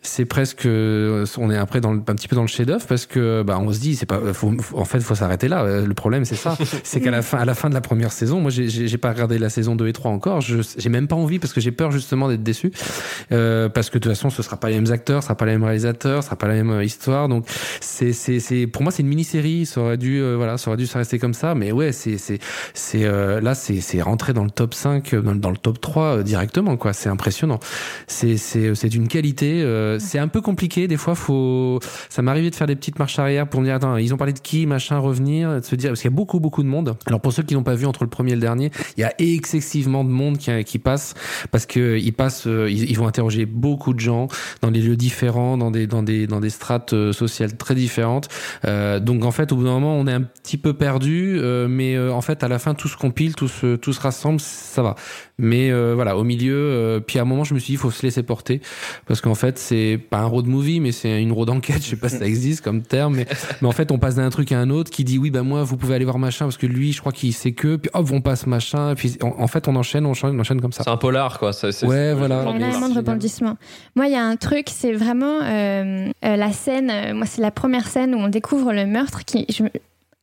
c'est presque, on est après dans le, un petit peu dans le chef-d'œuvre parce que bah on se dit c'est pas, faut, faut- en fait faut s'arrêter là. Euh, Le problème c'est ça, [laughs] c'est qu'à la fin, à la fin de la première saison, moi j'ai- pas regardé la saison 2 et 3 encore. Je j'ai même pas envie parce que j'ai peur justement d'être déçu euh, parce que de toute façon ce sera pas les mêmes acteurs, ce sera pas les mêmes réalisateurs, ce sera pas la même euh, histoire. Donc c'est c'est c'est pour moi c'est une mini-série. Ça aurait dû euh, voilà, ça aurait dû se rester comme ça. Mais ouais, c'est c'est c'est euh, là c'est c'est rentré dans le top 5 euh, dans, dans le top 3 euh, directement quoi. C'est impressionnant. C'est c'est c'est d'une qualité. euh, c'est un peu compliqué des fois. Faut ça m'arrivait de faire des petites marches arrière pour me dire attends ils ont parlé de qui machin revenir. De se dire, parce qu'il y a beaucoup, beaucoup de monde. Alors pour ceux qui n'ont pas vu entre le premier et le dernier, il y a excessivement de monde qui, qui passe, parce que ils passent, euh, ils, ils vont interroger beaucoup de gens dans des lieux différents, dans des, dans des, dans des strates euh, sociales très différentes. Euh, donc en fait, au bout d'un moment, on est un petit peu perdu, euh, mais euh, en fait, à la fin, tout se compile, tout se, tout se rassemble, ça va. Mais euh, voilà, au milieu, euh, puis à un moment, je me suis dit, il faut se laisser porter, parce qu'en fait, c'est pas un road movie, mais c'est une road enquête. Je sais pas si ça existe comme terme, mais, mais en fait, on passe d'un truc à un autre qui dit, oui, bah moi, vous pouvez aller voir machin, parce que lui, je crois qu'il sait que, puis hop, on passe machin, et puis en, en fait, on enchaîne, on enchaîne, on enchaîne comme ça. C'est un polar, quoi. Ça, c'est- Ouais, c'est- voilà. Il y a c'est- énormément de rebondissements. Moi, il y a un truc, c'est vraiment euh, euh, la scène. euh, moi, c'est la première scène où on découvre le meurtre. Qui, je,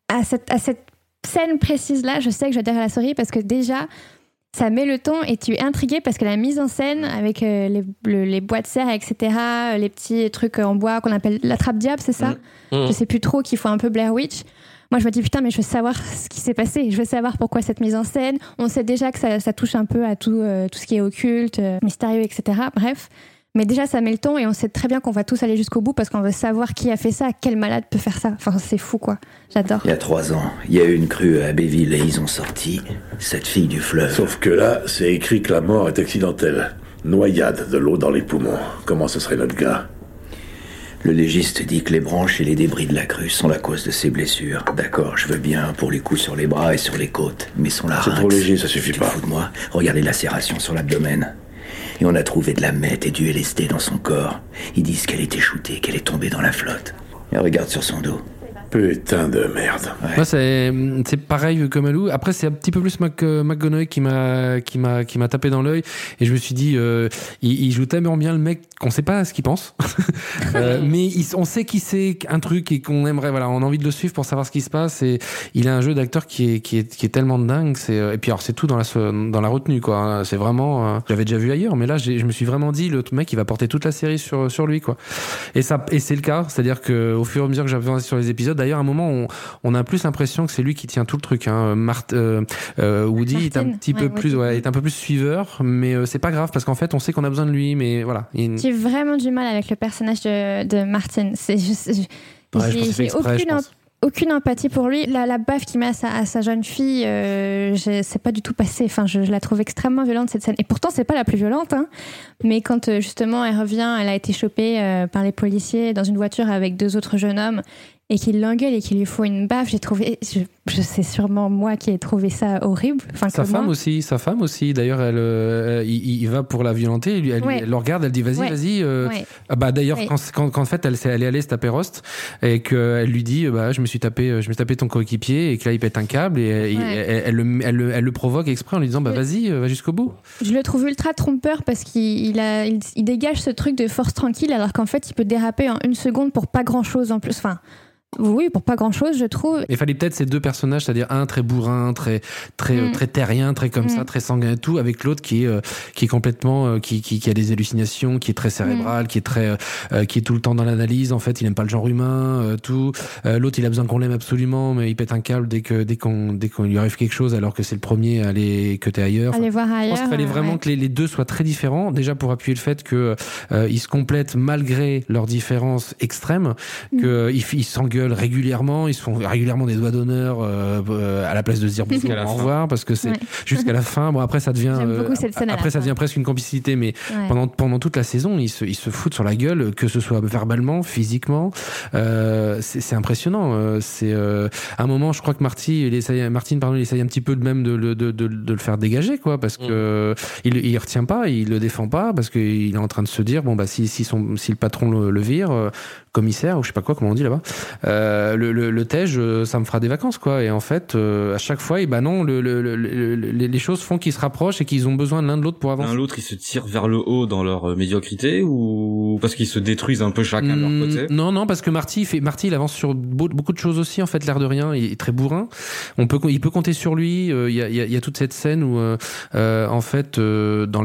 à, cette, à cette scène précise-là, je sais que je vais dire à la souris parce que déjà, ça met le ton et tu es intrigué parce que la mise en scène avec euh, les, le- les boîtes de serre, etc., les petits trucs en bois qu'on appelle la trappe diable, c'est ça Mm. Je sais plus trop, qu'il faut un peu Blair Witch. Moi, je me dis, putain, mais je veux savoir ce qui s'est passé. Je veux savoir pourquoi cette mise en scène. On sait déjà que ça, ça touche un peu à tout, euh, tout ce qui est occulte, euh, mystérieux, etc. Bref. Mais déjà, ça met le ton et on sait très bien qu'on va tous aller jusqu'au bout parce qu'on veut savoir qui a fait ça, quel malade peut faire ça. Enfin, c'est fou, quoi. J'adore. Il y a trois ans, il y a eu une crue à Abbeville et ils ont sorti cette fille du fleuve. Sauf que là, c'est écrit que la mort est accidentelle. Noyade de l'eau dans les poumons. Comment ce serait notre gars? Le légiste dit que les branches et les débris de la crue sont la cause de ses blessures. D'accord, je veux bien pour les coups sur les bras et sur les côtes, mais son larynx... C'est trop léger, ça suffit Tu pas. te fous de moi? Regardez la lacération sur l'abdomen. Et on a trouvé de la meth et du LSD dans son corps. Ils disent qu'elle était shootée, qu'elle est tombée dans la flotte. Et regarde sur son dos. Putain de merde. Moi, c'est c'est pareil que Malou. Après, c'est un petit peu plus Mac, euh, McGonagall qui m'a qui m'a qui m'a tapé dans l'œil et je me suis dit, euh, il, il joue tellement bien le mec qu'on sait pas ce qu'il pense, [laughs] Euh, mais il- on sait qu'il sait un truc et qu'on aimerait. Voilà, on a envie de le suivre pour savoir ce qui se passe. Et il a un jeu d'acteur qui est qui est qui est tellement dingue. C'est euh, et puis alors c'est tout dans la dans la retenue quoi. hein. C'est vraiment. euh, J'avais déjà vu ailleurs, mais là, j'ai- je me suis vraiment dit, le mec, il va porter toute la série sur sur lui quoi. Et ça, et c'est le cas, c'est-à-dire que au fur et à mesure que j'avance sur les épisodes, d'ailleurs, à un moment, on, on a plus l'impression que c'est lui qui tient tout le truc. Hein. Mart- euh, euh, Woody est un petit peu plus, ouais, est un peu plus suiveur, mais euh, c'est pas grave parce qu'en fait, on sait qu'on a besoin de lui, mais voilà. Il- J'ai vraiment du mal avec le personnage de, de Martin. C'est juste. je- Ouais, je pense que j'ai aucune, empathie pour lui. La, la baffe qu'il met à sa, à sa jeune fille, euh, je- c'est pas du tout passé. Enfin, je, je la trouve extrêmement violente cette scène. Et pourtant, c'est pas la plus violente. Hein. Mais quand euh, justement elle revient, elle a été chopée euh, par les policiers dans une voiture avec deux autres jeunes hommes et qu'il l'engueule et qu'il lui faut une baffe, j'ai trouvé. Je, je sais sûrement moi qui ai trouvé ça horrible. Enfin, Sa femme moi. aussi, sa femme aussi. D'ailleurs, elle, euh, il, il va pour la violenter. Elle, lui- elle, lui- Ouais. elle le regarde, elle dit vas-y, Ouais. vas-y. euh, Ouais. Ah bah d'ailleurs quand, quand, quand en fait elle, elle est allée se taper Rost et qu'elle lui dit bah je me suis tapé je me suis tapé ton coéquipier et que là il pète un câble et elle, Ouais. elle, le, elle le- elle le provoque exprès en lui disant bah vas-y euh, va jusqu'au bout. Je le trouve ultra trompeur parce qu'il il a, il, il dégage ce truc de force tranquille alors qu'en fait il peut déraper en une seconde pour pas grand chose en plus. Enfin, oui, pour pas grand chose, je trouve. Il fallait peut-être ces deux personnages, c'est-à-dire un très bourrin, très très Mm. très terrien, très comme Mm. ça, très sanguin et tout, avec l'autre qui est euh, qui est complètement euh, qui, qui qui a des hallucinations, qui est très cérébral, qui est très euh, qui est tout le temps dans l'analyse. En fait, il aime pas le genre humain, euh, tout. Euh, l'autre, il a besoin qu'on l'aime absolument, mais il pète un câble dès que dès qu'on dès qu'on lui arrive quelque chose, alors que c'est le premier à aller que t'es ailleurs. Aller voir Je ailleurs. pense qu'il fallait vraiment ouais. que les, les deux soient très différents, déjà pour appuyer le fait que ils se complètent malgré leurs différences extrêmes, Mm. qu'ils ils s'engueulent régulièrement, ils se font régulièrement des doigts d'honneur euh, euh, à la place de se dire [laughs] bonjour, au revoir, parce que c'est Ouais. jusqu'à la fin. Bon après ça devient euh, après ça devient presque une complicité, mais Ouais. pendant pendant toute la saison ils se ils se foutent sur la gueule, que ce soit verbalement, physiquement, euh, c'est impressionnant. c'est euh, à un moment je crois que Marty, il essaye, Martine pardon, il essaye un petit peu de même de, le- de, de, de le faire dégager quoi, parce que il, il retient pas, il le défend pas parce qu'il est en train de se dire bon bah si si son si le patron le, le vire, commissaire ou je sais pas quoi comment on dit là-bas, euh, le le, le Tej, euh, ça me fera des vacances quoi. Et en fait euh, à chaque fois, et bah non, le, le, le- le- les, choses font qu'ils se rapprochent et qu'ils ont besoin de l'un de l'autre pour avancer. L'un l'autre, ils se tirent vers le haut dans leur euh, médiocrité ou parce qu'ils se détruisent un peu chacun de leur Hmm, côté? Non, non, parce que Marty, il fait, Marty, il avance sur beau- beaucoup de choses aussi, en fait, l'air de rien. Il est très bourrin. On peut, il peut compter sur lui. Euh, Il y, a, y a- y a toute cette scène où, en fait, euh, dans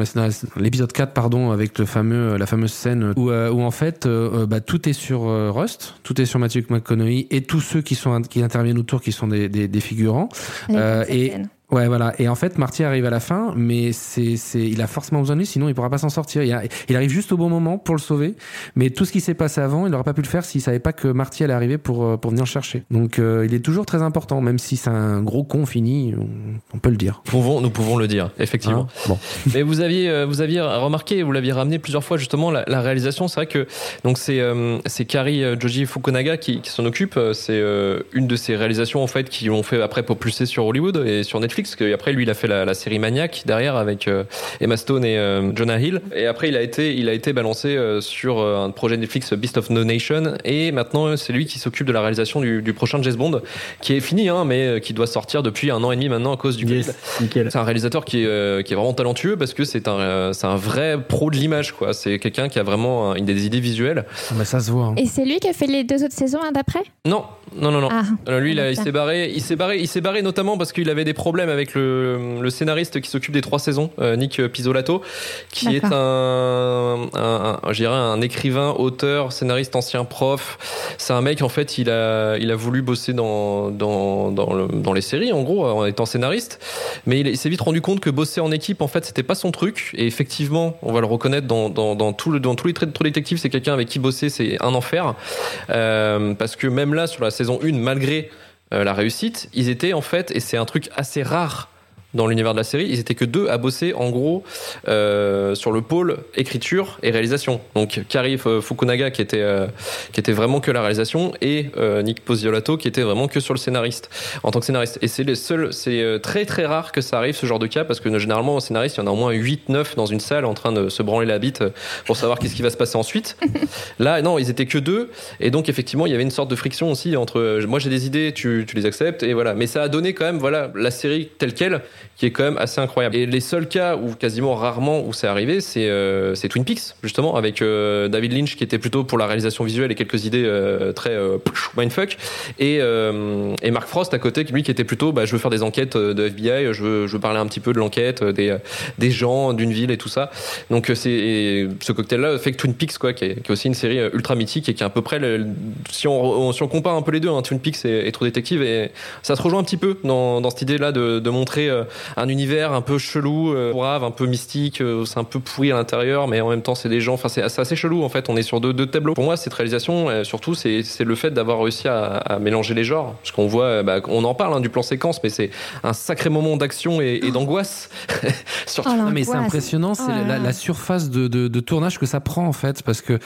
l'épisode 4, pardon, avec le fameux, la fameuse scène où, euh, où en fait, bah, tout est sur euh, Rust, tout est sur Matthew McConaughey et tous ceux qui sont qui interviennent autour, qui sont des, des, des figurants. Euh, et. Ouais, voilà. Et en fait, Marty arrive à la fin, mais c'est, il a forcément besoin de lui, sinon il pourra pas s'en sortir. Il, a- il arrive juste au bon moment pour le sauver, mais tout ce qui s'est passé avant, il n'aurait pas pu le faire s'il savait pas que Marty allait arriver pour, euh, pour venir chercher. Donc, euh, il est toujours très important, même si c'est un gros con fini, on, peut le dire. Nous pouvons, nous pouvons le dire, effectivement. Hein bon. [laughs] Mais vous aviez, euh, vous aviez remarqué, vous l'aviez ramené plusieurs fois justement la, la réalisation. C'est vrai que donc c'est euh, c'est Kari Joji Fukunaga qui, qui s'en occupe. C'est euh, une de ses réalisations en fait qui l'ont fait après propulser sur Hollywood et sur Netflix. Que après lui, il a fait la, la série Maniac derrière avec euh, Emma Stone et euh, Jonah Hill. Et après, il a été, il a été balancé euh, sur euh, un projet Netflix Beast of No Nation. Et maintenant, c'est lui qui s'occupe de la réalisation du, du prochain James Bond, qui est fini, hein, mais euh, qui doit sortir depuis un an et demi maintenant à cause du Covid. Yes. C'est un réalisateur qui est, euh, qui est vraiment talentueux parce que c'est un, euh, c'est un vrai pro de l'image, quoi. C'est quelqu'un qui a vraiment euh, une des idées visuelles. Ah, bah, ça se voit. hein. Et c'est lui qui a fait les deux autres saisons hein, d'après? Non, non, non, non. Ah. Alors lui, il, s'est barré, il s'est barré, il s'est barré notamment parce qu'il avait des problèmes avec le, le scénariste qui s'occupe des trois saisons, euh, Nick Pizzolato, qui est un, un, un- je dirais un écrivain, auteur, scénariste, ancien prof. C'est un mec en fait, il a, il a voulu bosser dans dans dans, le- dans les séries en gros en étant scénariste, mais il, il s'est vite rendu compte que bosser en équipe en fait c'était pas son truc. Et effectivement, on va le reconnaître dans dans, dans tout le, dans tous les traits de True Detective, c'est quelqu'un avec qui bosser c'est un enfer. Euh, parce que même là, sur la saison 1, malgré la réussite, ils étaient en fait, et c'est un truc assez rare dans l'univers de la série, ils étaient que deux à bosser en gros euh, sur le pôle écriture et réalisation. Donc Kari Fukunaga qui était euh, qui était vraiment que la réalisation et euh, Nick Posiolato qui était vraiment que sur le scénariste en tant que scénariste. Et c'est les seuls, c'est très très rare que ça arrive ce genre de cas parce que généralement au scénariste il y en a au moins 8 9 dans une salle en train de se branler la bite pour savoir qu'est-ce qui va se passer ensuite. Là non, ils étaient que deux et donc effectivement il y avait une sorte de friction aussi entre moi j'ai des idées, tu, tu les acceptes et voilà. Mais ça a donné quand même voilà la série telle quelle qui est quand même assez incroyable. Et les seuls cas où quasiment rarement où c'est arrivé, c'est euh, c'est Twin Peaks justement avec euh, David Lynch qui était plutôt pour la réalisation visuelle et quelques idées euh, très euh, mindfuck et euh, et Mark Frost à côté lui qui était plutôt bah, je veux faire des enquêtes euh, de FBI, je veux, je veux parler un petit peu de l'enquête des des gens d'une ville et tout ça. Donc c'est ce cocktail là fait que Twin Peaks quoi qui est, qui est aussi une série ultra mythique et qui est à peu près le- si on si on compare un peu les deux hein, Twin Peaks et, et True Detective et ça se rejoint un petit peu dans, dans cette idée là de, de montrer un univers un peu chelou, euh, brave, un peu mystique, euh, c'est un peu pourri à l'intérieur, mais en même temps c'est des gens, enfin c'est c'est assez chelou en fait, on est sur deux, deux tableaux. Pour moi cette réalisation, euh, surtout c'est c'est le fait d'avoir réussi à, à mélanger les genres, parce qu'on voit, bah, on en parle hein, du plan séquence, mais c'est un sacré moment d'action et, et d'angoisse. [laughs] surtout. Oh, Ah, mais c'est impressionnant, c'est Oh la, la surface de, de- de tournage que ça prend en fait, parce que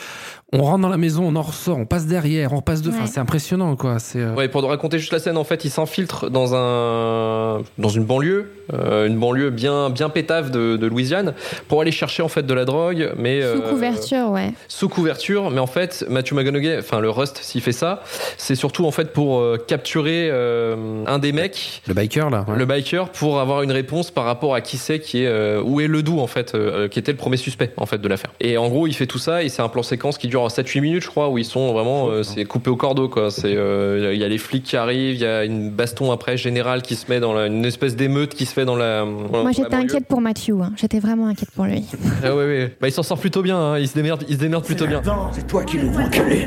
on rentre dans la maison, on en ressort, on passe derrière, on passe de, enfin Ouais. c'est impressionnant quoi. C'est euh, Ouais, pour raconter juste la scène, en fait, il s'infiltre dans un dans une banlieue, euh, une banlieue bien bien pétave de, de Louisiane, pour aller chercher en fait de la drogue, mais Sous euh, couverture, ouais. sous couverture, mais en fait, Matthew McConaughey, enfin le Rust, s'il fait ça, c'est surtout en fait pour euh, capturer euh, un des mecs, le biker là. ouais. le biker, pour avoir une réponse par rapport à qui c'est qui est euh, où est le doux en fait, euh, qui était le premier suspect en fait de l'affaire. Et en gros, il fait tout ça et c'est un plan séquence qui dure 7-8 minutes, je crois, où ils sont vraiment, euh, c'est coupé au cordeau quoi. C'est, euh, il y a les flics qui arrivent, il y a une baston après générale qui se met dans la, une espèce d'émeute qui se fait dans la. Moi, j'étais inquiète pour Matthew. hein. J'étais vraiment inquiète pour lui. [laughs] Ah ouais ouais, bah il s'en sort plutôt bien, hein. il se démerde, il se démerde plutôt bien. C'est toi qui enculé.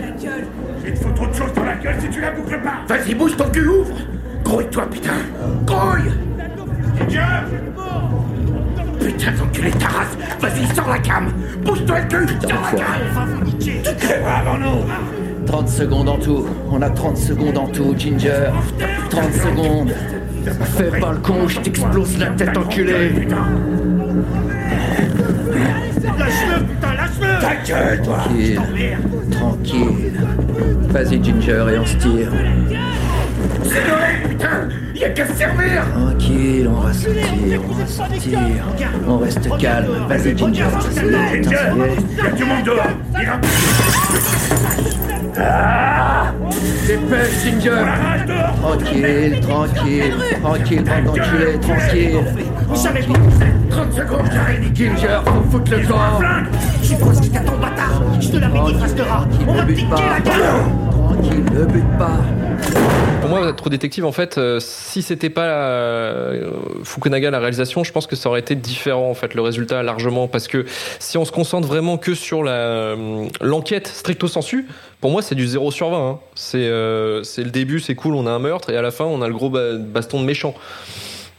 Il te faut trop de choses dans la gueule si tu la boucles pas Vas-y, bouge ton cul, ouvre. Grouille-toi, putain. Grouille. Putain d'enculé de ta race. Vas-y, sors la cam. Bouge-toi le cul. Sors la cam. Tu crèveras avant nous 30 secondes en tout. On a 30 secondes en tout, Ginger. 30 secondes. Fais pas le con, je t'explose la tête, enculé. Lâche-le, putain, lâche-le Ta gueule, toi Tranquille. Tranquille. Vas-y, Ginger, et on se tire. C'est Noël, putain Y'a qu'à se servir Tranquille, on va sortir, on va sortir. On reste calme. Vas-y, Ginger. Est. Y'a du monde dehors. Dépêche, Ginger. Tranquille, tranquille. Tranquille, bande d'enculés, tranquille. J'avais pas 30 secondes, j'arrive Ginger, faut foutre le camp. Flingue J'ai quoi ce qu'il ton bâtard Je te l'avais dit, trace de rat On va te pas. la gueule Tranquille, ne bute pas. Pour moi, Trop Détective, en fait, euh, si c'était pas euh, Fukunaga la réalisation, je pense que ça aurait été différent, en fait, le résultat largement, parce que si on se concentre vraiment que sur la euh, l'enquête stricto sensu, pour moi, c'est du 0 sur 20. hein. C'est euh, c'est le début, c'est cool, on a un meurtre, et à la fin, on a le gros ba- baston de méchant.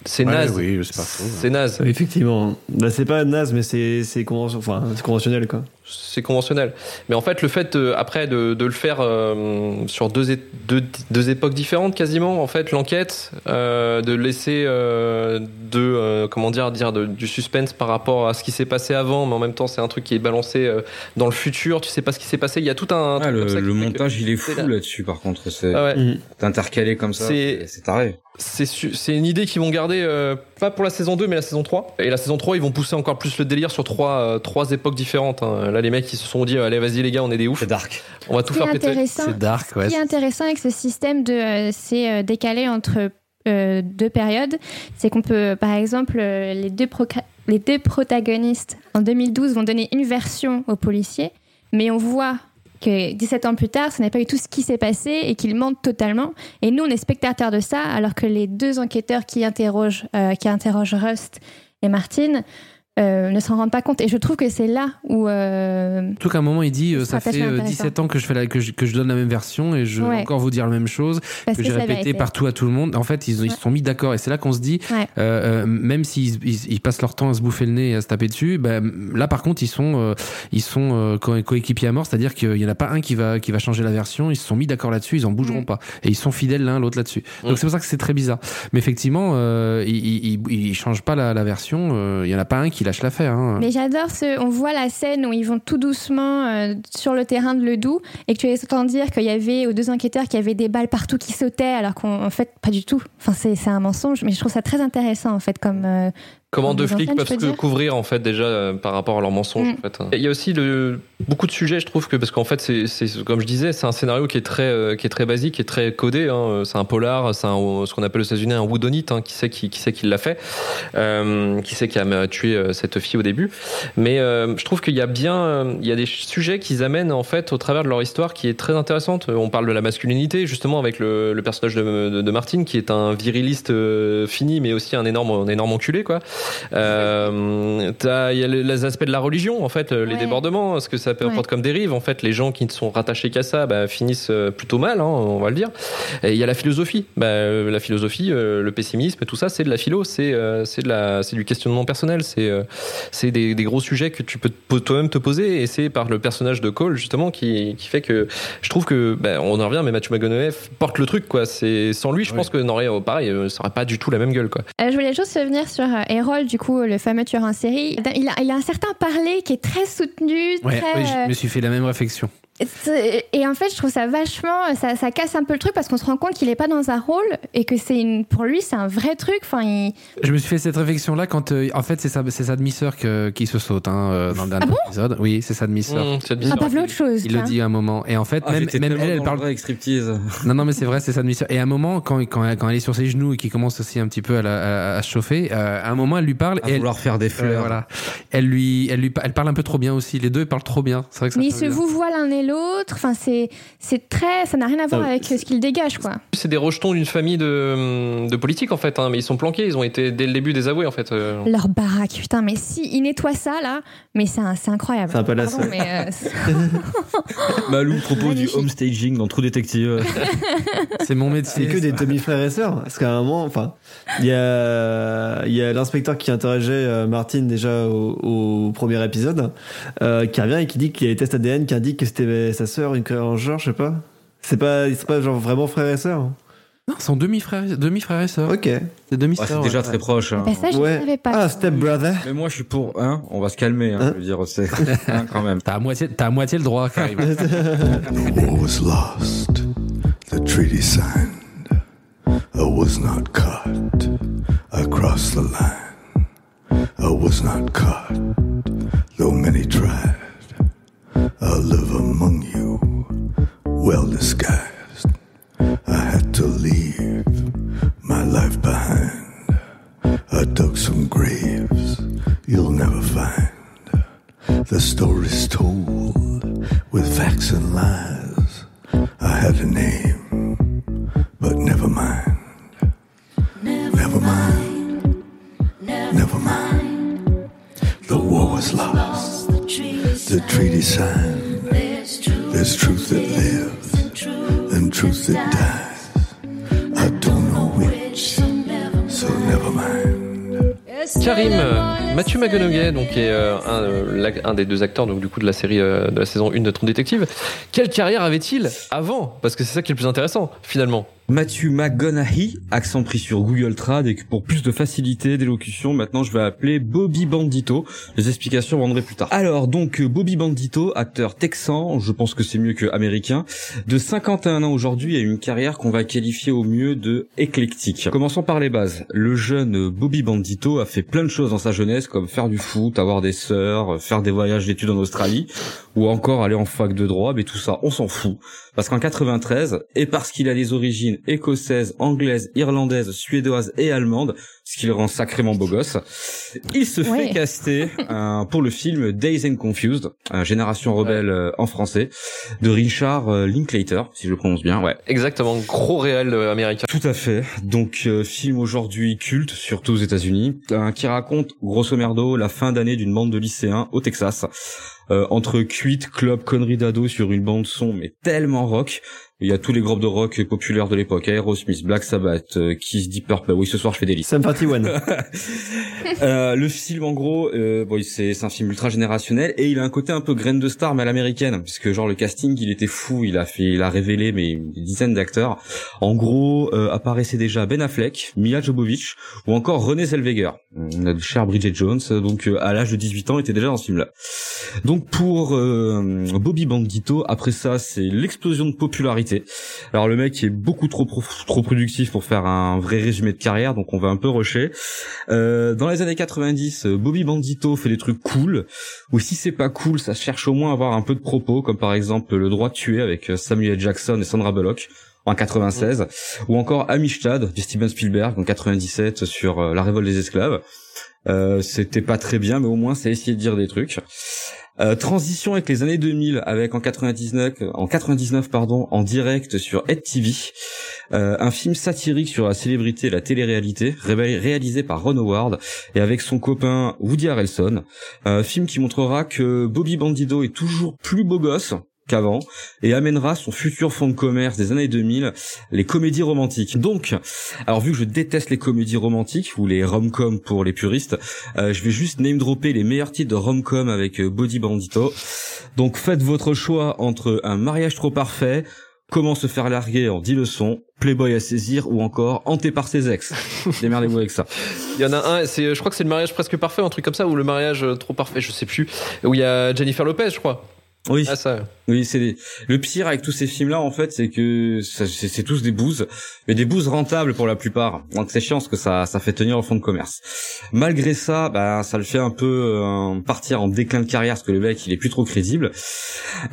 c'est Ouais, naze. oui, c'est. C'est naze. Effectivement. Bah, c'est pas naze, mais c'est c'est conven- enfin, c'est conventionnel, quoi. C'est conventionnel. Mais en fait, le fait euh, après de, de le faire euh, sur deux, deux, deux époques différentes quasiment, en fait, l'enquête, euh, de laisser euh, de euh, comment dire dire de- du suspense par rapport à ce qui s'est passé avant, mais en même temps, c'est un truc qui est balancé euh, dans le futur. Tu sais pas ce qui s'est passé. Il y a tout un. Ah, truc le, comme ça qui le fait que- montage, il est fou là. là-dessus, par contre. C'est Ah ouais. Intercalé comme ça. C'est- taré. C'est une idée qu'ils vont garder, euh, pas pour la saison 2, mais la saison 3. Et la saison 3, ils vont pousser encore plus le délire sur trois, euh, trois époques différentes. hein. Là, les mecs, ils se sont dit, allez, vas-y, les gars, on est des oufs. C'est dark. On va tout faire péter. intéressant, C'est dark, ouais. Ce qui est intéressant avec ce système de euh, c'est euh, décalé entre euh, deux périodes, c'est qu'on peut, par exemple, euh, les deux, les deux protagonistes en 2012 vont donner une version aux policiers, mais on voit que 17 ans plus tard, ce n'est pas du tout ce qui s'est passé et qu'ils mentent totalement. Et nous, on est spectateurs de ça, alors que les deux enquêteurs qui interrogent, euh, qui interrogent Rust et Martine euh, ne s'en rendent pas compte. Et je trouve que c'est là où euh, Surtout qu'à un moment, il dit euh, ça fait Stratégie euh, intéressant. 17 ans que je, fais la, que, je, que je donne la même version et je vais encore vous dire la même chose, parce que que j'ai répété partout à tout le monde. En fait, ils, ils se sont mis d'accord et c'est là qu'on se dit, Ouais. euh, euh, même s'ils ils, ils passent leur temps à se bouffer le nez et à se taper dessus, ben, là par contre, ils sont, euh, ils sont euh, co- coéquipiers à mort, c'est-à-dire qu'il n'y en a pas un qui va, qui va changer la version, ils se sont mis d'accord là-dessus, ils en bougeront Mm. pas. Et ils sont fidèles l'un à l'autre là-dessus. Donc Mm. c'est pour ça que c'est très bizarre. Mais effectivement, euh, ils, ils changent pas la, la version, euh, il y en a pas un qui lâche. Hein. Mais j'adore ce. On voit la scène où ils vont tout doucement euh, sur le terrain de Ledoux et que tu les entends dire qu'il y avait aux deux enquêteurs qu'il y avait des balles partout qui sautaient alors qu'en en fait pas du tout. Enfin c'est c'est un mensonge, mais je trouve ça très intéressant en fait comme. euh, Comment Comme deux flics peuvent se couvrir en fait déjà euh, par rapport à leurs mensonges Mm. en fait. Il y a aussi le, beaucoup de sujets je trouve que parce qu'en fait c'est comme je disais c'est un scénario qui est très euh, qui est très basique qui est très codé hein. c'est un polar c'est ce qu'on appelle aux États-Unis un whodunit hein. qui sait qui, qui sait qui l'a fait euh, qui sait qui a tué euh, cette fille au début mais euh, je trouve qu'il y a bien euh, il y a des sujets qu'ils amènent en fait au travers de leur histoire qui est très intéressante on parle de la masculinité justement avec le, le personnage de, de, de Martine qui est un viriliste euh, fini mais aussi un énorme un énorme enculé quoi euh, Il y a le- les aspects de la religion, en fait, euh, les Ouais. débordements, ce que ça peut Ouais. apporter comme dérive. En fait, les gens qui ne sont rattachés qu'à ça bah, finissent euh, plutôt mal, hein, on va le dire. Et il y a la philosophie. Bah, la philosophie, euh, le pessimisme, tout ça, c'est de la philo, c'est euh, c'est de la, c'est du questionnement personnel, c'est euh, c'est des, des gros sujets que tu peux toi-même te poser. Et c'est par le personnage de Cole justement qui, qui fait que je trouve que bah, on en revient, mais Matthew McConaughey porte le truc quoi. C'est sans lui, je Oui. pense que n'aurait pareil, euh, ça aurait pas du tout la même gueule quoi. Euh, je voulais juste revenir sur euh, Du coup, le fameux tueur en série. Il a, il a un certain parler qui est très soutenu, Ouais, très. oui, je euh, me suis fait la même réflexion. Et en fait, je trouve ça vachement. Ça, ça casse un peu le truc parce qu'on se rend compte qu'il est pas dans un rôle et que c'est une, pour lui, c'est un vrai truc. Enfin, il- Je me suis fait cette réflexion-là quand, euh, en fait, c'est sa, c'est sa demi-sœur que- qui se saute hein, euh, dans le dernier épisode. Oui, c'est sa demi-sœur. Mmh, c'est Ah, pas de l'autre chose. Il le hein. dit à un moment. Et en fait, Ah, même, même elle, elle parle. avec striptease. [laughs] Non, non, mais c'est vrai, c'est sa demi-sœur. Et à un moment, quand, quand, quand elle est sur ses genoux et qu'il commence aussi un petit peu à, la- à- à se chauffer, euh, à un moment, elle lui parle. À et elle, vouloir faire des fleurs. voilà. Elle lui, elle lui, elle parle un peu trop bien aussi. Les deux, ils parlent trop bien. C'est vrai que ça Mais ils se vous voient l'un et l'autre. Enfin, c'est, c'est très, ça n'a rien à voir Ah, avec ce qu'ils dégagent, quoi. C'est des rejetons d'une famille de, de politiques en fait, hein, mais ils sont planqués, ils ont été dès le début désavoués en fait. euh. Leur baraque, putain, mais si ils nettoient ça là, mais c'est, incroyable. C'est un peu la Pardon, mais, euh, [laughs] Malou propose du home staging dans True Detective. [laughs] C'est mon métier. C'est que des demi-frères et sœurs. Parce qu'à un moment, enfin, il y a, il y a l'inspecteur qui interrogeait euh, Martine déjà au, au premier épisode, euh, qui revient et qui dit qu'il y a les tests ADN qui indiquent que c'était sa sœur, une en genre, je sais pas. C'est pas, c'est pas genre vraiment frère et sœur. Non, ils sont demi-frères, demi-frères et sœurs. Ok. C'est Ouais, demi-sœurs. c'est déjà ouais. très proche. hein. bah, ça, je ne ouais. savais pas. Ah, step brother. Mais moi, je suis pour. Hein, on va se calmer. Hein, Hein je veux dire, c'est hein, quand même. T'as à moitié, t'as à moitié le droit, Karim. The [laughs] war was lost, the treaty signed. I was not caught. I crossed the line. I was not caught, though many tried. I live among you, well disguised. I had to leave my life behind. I dug some graves you'll never find. The stories told with facts and lies. I had a name, but never mind. Never mind. Never mind. The war was lost. The treaty signed. There's truth that lives and truth that dies. I don't know which, so never mind. Karim, euh, Mathieu McConaughey, donc qui est euh, un, euh, un des deux acteurs donc du coup de la série euh, de la saison 1 de True Detective. Quelle carrière avait-il avant? Parce que c'est ça qui est le plus intéressant finalement. Matthew McGonaghy, accent pris sur Google Trad, et que pour plus de facilité d'élocution, maintenant je vais appeler Bobby Bandito. Les explications vendrez plus tard. Alors donc Bobby Bandito, acteur texan, je pense que c'est mieux que américain, de 51 ans aujourd'hui, a une carrière qu'on va qualifier au mieux de éclectique. Commençons par les bases. Le jeune Bobby Bandito a fait plein de choses dans sa jeunesse, comme faire du foot, avoir des sœurs, faire des voyages d'études en Australie, ou encore aller en fac de droit, mais tout ça, on s'en fout. Parce qu'en 93, et parce qu'il a des origines écossaises, anglaises, irlandaises, suédoises et allemandes, ce qui le rend sacrément beau gosse, il se Ouais. fait caster euh, pour le film Days and Confused, euh, Génération Rebelle euh, en français, de Richard euh, Linklater, si je le prononce bien, ouais. Exactement, gros réel euh, américain. Tout à fait. Donc euh, film aujourd'hui culte, surtout aux États-Unis, euh, qui raconte grosso merdo la fin d'année d'une bande de lycéens au Texas. Euh, entre cuite, club, conneries d'ado sur une bande son, mais tellement rock. Il y a tous les groupes de rock populaires de l'époque, Aerosmith, Black Sabbath, euh, Kiss, Deep Purple. Oui, ce soir je fais des listes. Sum [laughs] 41. Euh, le film, en gros, euh, c'est un film ultra générationnel et il a un côté un peu graine de star mais à l'américaine, puisque genre le casting, il était fou, il a fait, il a révélé mais des dizaines d'acteurs. En gros, euh, apparaissait déjà Ben Affleck, Mila Jovovich ou encore René Zellweger, notre cher Bridget Jones, donc à l'âge de 18 ans, était déjà dans ce film-là. Donc pour Bobby Bandito, après ça, c'est l'explosion de popularité. Alors le mec est beaucoup trop trop productif pour faire un vrai résumé de carrière, donc on va un peu Euh, dans les années 90, euh, Bobby Bandito fait des trucs cool, ou si c'est pas cool, ça cherche au moins à avoir un peu de propos, comme par exemple Le droit de tuer avec euh, Samuel. Jackson et Sandra Bullock en 96, ou encore Amistad de Steven Spielberg en 97 sur la révolte des esclaves. Euh, C'était pas très bien, mais au moins ça a essayé de dire des trucs. Euh, transition avec les années 2000, avec en 99, en 99 pardon, en direct sur Ed TV, euh, un film satirique sur la célébrité la télé-réalité, ré- réalisé par Ron Howard et avec son copain Woody Harrelson. Un film qui montrera que Bobby Bandido est toujours plus beau gosse qu'avant et amènera son futur fonds de commerce des années 2000, les comédies romantiques. Donc, alors vu que je déteste les comédies romantiques ou les rom-com pour les puristes, euh, je vais juste name dropper les meilleurs titres de rom-com avec euh, Body Bandito. Donc faites votre choix entre un mariage trop parfait, comment se faire larguer en 10 leçons, Playboy à saisir ou encore hanté par ses ex. [laughs] Démerdez-vous avec ça. Il y en a un, c'est, je crois que c'est le mariage presque parfait, un truc comme ça, ou le mariage euh, trop parfait, je sais plus. Où il y a Jennifer Lopez, je crois. Oui. Ah ça. Oui, c'est des- le pire avec tous ces films-là, en fait, c'est que c'est tous des bouses, mais des bouses rentables pour la plupart. Donc c'est chiant parce que ça, ça fait tenir au fond de commerce. Malgré ça, bah, ça le fait un peu euh, partir en déclin de carrière parce que le mec, il est plus trop crédible.